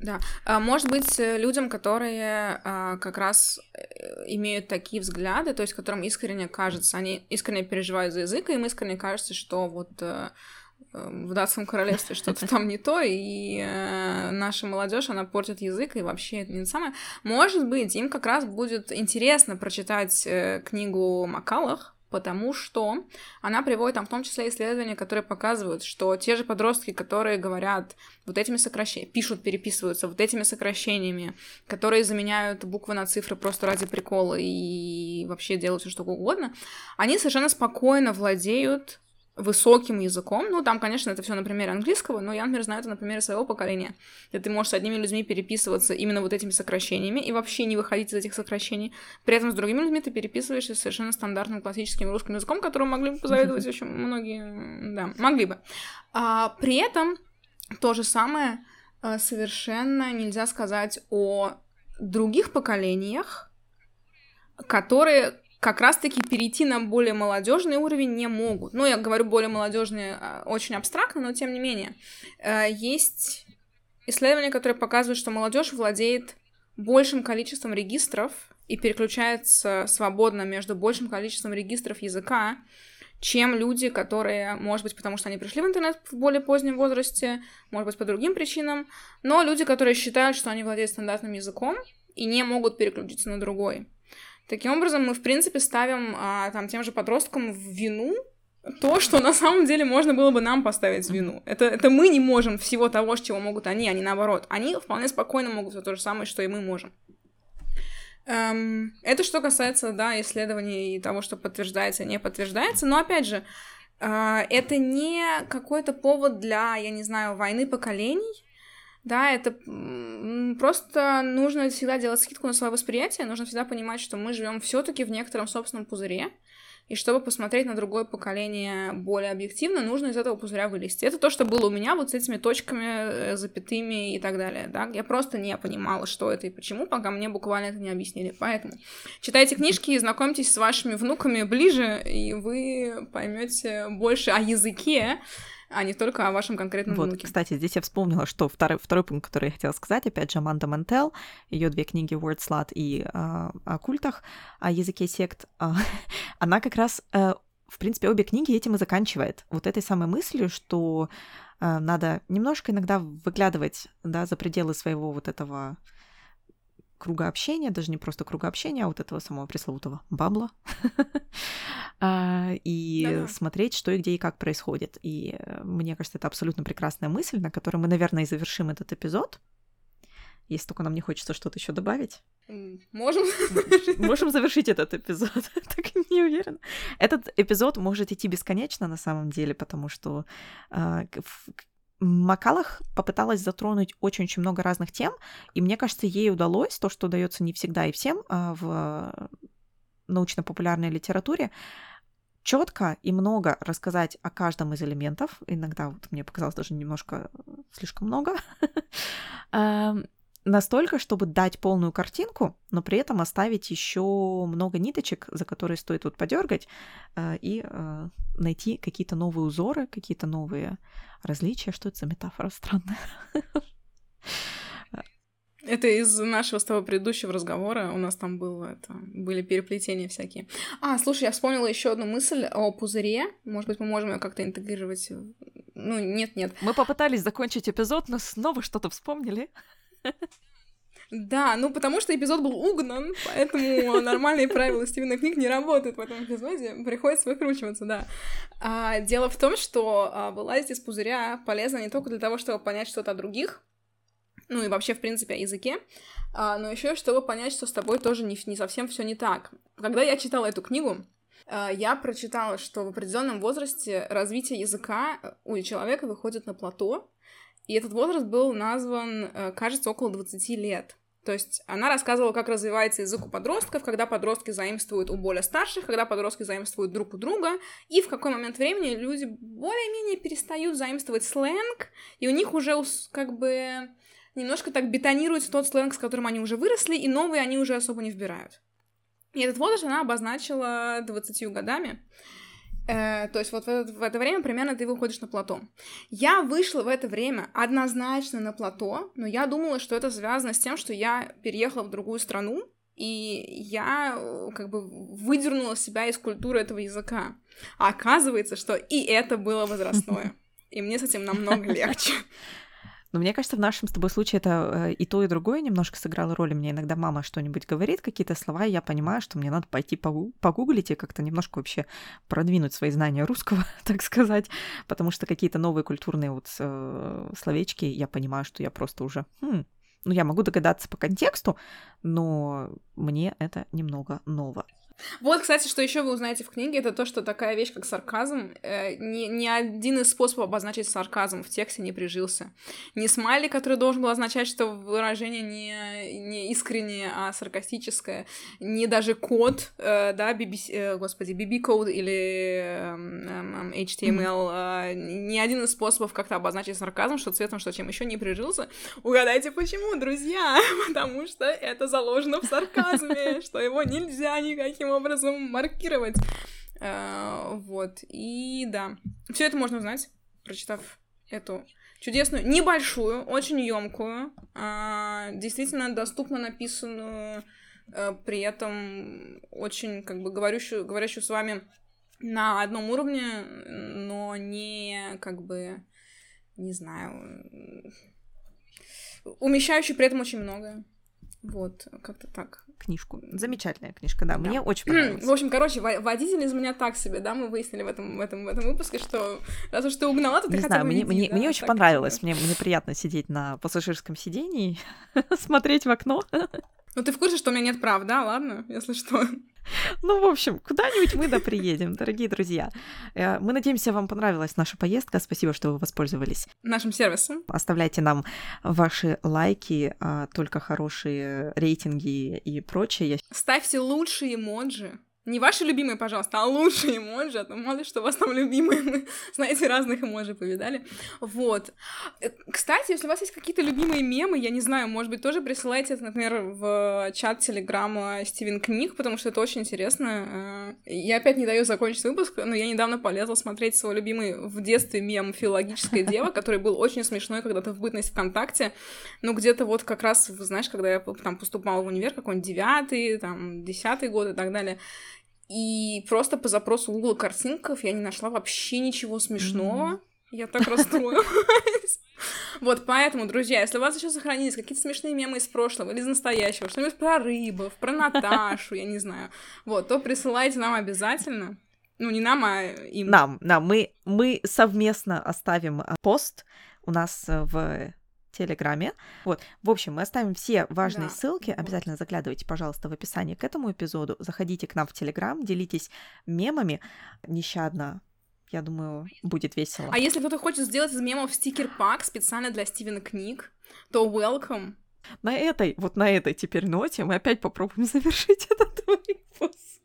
Да, а, может быть, э, людям, которые а, как раз э, имеют такие взгляды, то есть которым искренне кажется, они искренне переживают за язык, и им искренне кажется, что вот в датском королевстве что-то там не то, и наша молодежь, она портит язык, и вообще это не самое. Может быть, им как раз будет интересно прочитать книгу Макалах, потому что она приводит там в том числе исследования, которые показывают, что те же подростки, которые говорят вот этими сокращениями, пишут, переписываются вот этими сокращениями, которые заменяют буквы на цифры просто ради прикола и вообще делают все что угодно, они совершенно спокойно владеют высоким языком. Ну, там, конечно, это все на примере английского, но я, например, знаю это на примере своего поколения, где ты можешь с одними людьми переписываться именно вот этими сокращениями и вообще не выходить из этих сокращений. При этом с другими людьми ты переписываешься совершенно стандартным классическим русским языком, которым могли бы позавидовать очень многие, да, могли бы. А, при этом то же самое а, совершенно нельзя сказать о других поколениях, которые как раз-таки перейти на более молодежный уровень не могут. Ну, я говорю более молодежный а, очень абстрактно, но тем не менее. Э, есть исследования, которые показывают, что молодежь владеет большим количеством регистров и переключается свободно между большим количеством регистров языка, чем люди, которые, может быть, потому что они пришли в интернет в более позднем возрасте, может быть, по другим причинам, но люди, которые считают, что они владеют стандартным языком и не могут переключиться на другой. Таким образом, мы, в принципе, ставим а, там тем же подросткам в вину то, что на самом деле можно было бы нам поставить вину. Это, это мы не можем всего того, чего могут они, а не наоборот. Они вполне спокойно могут все то же самое, что и мы можем. Эм, это что касается, да, исследований и того, что подтверждается не подтверждается. Но, опять же, э, это не какой-то повод для, я не знаю, войны поколений, да, это просто нужно всегда делать скидку на свое восприятие, нужно всегда понимать, что мы живем все-таки в некотором собственном пузыре, и чтобы посмотреть на другое поколение более объективно, нужно из этого пузыря вылезти. Это то, что было у меня вот с этими точками, э, запятыми и так далее, да. Я просто не понимала, что это и почему, пока мне буквально это не объяснили. Поэтому читайте книжки и знакомьтесь с вашими внуками ближе, и вы поймете больше о языке, а не только о вашем конкретном вот, внуке. Кстати, здесь я вспомнила, что второй, второй пункт, который я хотела сказать, опять же, Аманда Мантел, ее две книги Word Slut и э, о культах, о языке сект, э, она как раз, э, в принципе, обе книги этим и заканчивает. Вот этой самой мыслью, что э, надо немножко иногда выглядывать да, за пределы своего вот этого круга общения, даже не просто круга общения, а вот этого самого пресловутого бабла, и смотреть, что и где и как происходит. И э, мне кажется, это абсолютно прекрасная мысль, на которой мы, наверное, и завершим этот эпизод. Если только нам не хочется что-то еще добавить. Можем. Можем завершить этот эпизод. так не уверена. Этот эпизод может идти бесконечно на самом деле, потому что э, Макалах попыталась затронуть очень-очень много разных тем, и мне кажется, ей удалось то, что удается не всегда и всем а, в научно-популярной литературе, четко и много рассказать о каждом из элементов. Иногда вот мне показалось даже немножко слишком много. Настолько, чтобы дать полную картинку, но при этом оставить еще много ниточек, за которые стоит вот подергать а, и а, найти какие-то новые узоры, какие-то новые различия. Что это за метафора странная? Это из нашего с тобой предыдущего разговора. У нас там было это, были переплетения всякие. А, слушай, я вспомнила еще одну мысль о пузыре. Может быть, мы можем ее как-то интегрировать. Ну, нет, нет. Мы попытались закончить эпизод, но снова что-то вспомнили. Да, ну потому что эпизод был угнан, поэтому нормальные правила Стивена книг не работают в этом эпизоде, приходится выкручиваться, да. А, дело в том, что а, вылазить из пузыря полезно не только для того, чтобы понять что-то о других, ну и вообще, в принципе, о языке, а, но еще чтобы понять, что с тобой тоже не, не совсем все не так. Когда я читала эту книгу, а, я прочитала, что в определенном возрасте развитие языка у человека выходит на плато, И этот возраст был назван, э, кажется, около 20 лет. То есть она рассказывала, как развивается язык у подростков, когда подростки заимствуют у более старших, когда подростки заимствуют друг у друга, и в какой момент времени люди более-менее перестают заимствовать сленг, и у них уже как бы немножко так бетонируется тот сленг, с которым они уже выросли, и новые они уже особо не вбирают. И этот возраст она обозначила 20 годами. Э, то есть вот в это, в это время примерно ты выходишь на плато. Я вышла в это время однозначно на плато, но я думала, что это связано с тем, что я переехала в другую страну, и я э, как бы выдернула себя из культуры этого языка. А оказывается, что и это было возрастное. И мне с этим намного легче. Но мне кажется, в нашем с тобой случае это э, и то, и другое немножко сыграло роль. Мне иногда мама что-нибудь говорит, какие-то слова, и я понимаю, что мне надо пойти погуглить и как-то немножко вообще продвинуть свои знания русского, так сказать, потому что какие-то новые культурные вот э, словечки, я понимаю, что я просто уже... Хм, ну, я могу догадаться по контексту, но мне это немного ново. Вот, кстати, что еще вы узнаете в книге, это то, что такая вещь, как сарказм, э, ни, ни один из способов обозначить сарказм в тексте не прижился. Ни смайли, который должен был означать, что выражение не, не искреннее, а саркастическое, ни даже код, э, да, BBC, э, господи, BB-код или э, HTML, э, ни один из способов как-то обозначить сарказм, что цветом, что чем еще не прижился. Угадайте, почему, друзья? Потому что это заложено в сарказме, что его нельзя никаким образом маркировать. Uh, вот. И да. Все это можно узнать, прочитав эту чудесную, небольшую, очень емкую, uh, действительно доступно написанную, uh, при этом очень, как бы, говорящую, говорящую с вами на одном уровне, но не, как бы, не знаю, умещающий при этом очень многое. Вот, как-то так. Книжку. Замечательная книжка, да, да. мне очень понравилась. В общем, короче, водитель из меня так себе, да, мы выяснили в этом, в этом, в этом выпуске, что раз уж ты угнала, то ты Не знаю, мне, мне, да, мне очень понравилось, мне, мне приятно сидеть на пассажирском сидении, смотреть в окно. Ну ты в курсе, что у меня нет прав, да? Ладно, если что. Ну, в общем, куда-нибудь мы да приедем, дорогие друзья. Э, мы надеемся, вам понравилась наша поездка. Спасибо, что вы воспользовались нашим сервисом. Оставляйте нам ваши лайки, а, только хорошие рейтинги и прочее. Ставьте лучшие эмоджи. Не ваши любимые, пожалуйста, а лучшие эмоджи, а то мало ли что у вас там любимые, мы, знаете, разных эмоджи повидали. Вот. Э, кстати, если у вас есть какие-то любимые мемы, я не знаю, может быть, тоже присылайте это, например, в чат Телеграма Стивен Книг, потому что это очень интересно. Э, я опять не даю закончить выпуск, но я недавно полезла смотреть свой любимый в детстве мем «Филологическая дева», который был очень смешной когда-то в бытность ВКонтакте, но где-то вот как раз, знаешь, когда я там поступала в универ, какой-нибудь девятый, там, десятый год и так далее, и просто по запросу Google картинков я не нашла вообще ничего смешного. Mm-hmm. Я так расстроилась. Вот, поэтому, друзья, если у вас еще сохранились какие-то смешные мемы из прошлого или из настоящего, что-нибудь про рыбов, про Наташу, я не знаю, вот, то присылайте нам обязательно. Ну, не нам, а им. Нам, нам. Мы, мы совместно оставим а, пост у нас в Телеграме. Вот. В общем, мы оставим все важные да. ссылки. Обязательно заглядывайте, пожалуйста, в описание к этому эпизоду. Заходите к нам в Телеграм, делитесь мемами нещадно. Я думаю, будет весело. А если кто-то хочет сделать из мемов стикер-пак специально для Стивена книг, то welcome. На этой, вот на этой теперь ноте мы опять попробуем завершить этот выпуск.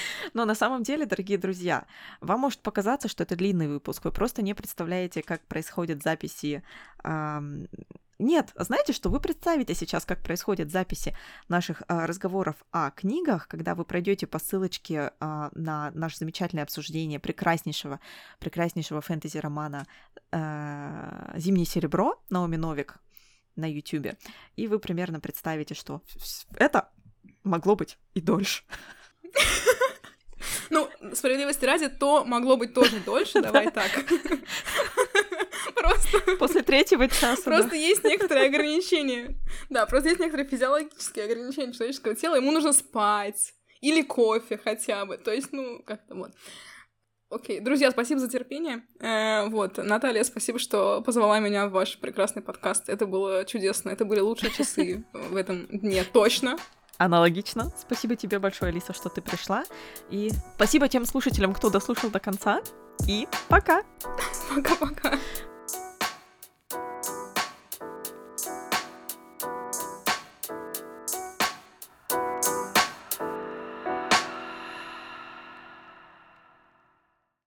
Но на самом деле, дорогие друзья, вам может показаться, что это длинный выпуск. Вы просто не представляете, как происходят записи. Нет, знаете, что вы представите сейчас, как происходят записи наших а, разговоров о книгах, когда вы пройдете по ссылочке а, на наше замечательное обсуждение прекраснейшего, прекраснейшего фэнтези-романа а, «Зимнее серебро» Наоми Новик на YouTube, и вы примерно представите, что это могло быть и дольше. Ну, справедливости ради, то могло быть тоже дольше, давай так. Просто... После третьего часа. Просто есть некоторые ограничения. Да, просто есть некоторые физиологические ограничения человеческого тела. Ему нужно спать. Или кофе хотя бы. То есть, ну, как-то вот. Окей, друзья, спасибо за терпение. Э, вот, Наталья, спасибо, что позвала меня в ваш прекрасный подкаст. Это было чудесно. Это были лучшие часы в этом дне, точно. Аналогично. Спасибо тебе большое, Алиса, что ты пришла. И спасибо тем слушателям, кто дослушал до конца. И пока! Пока-пока!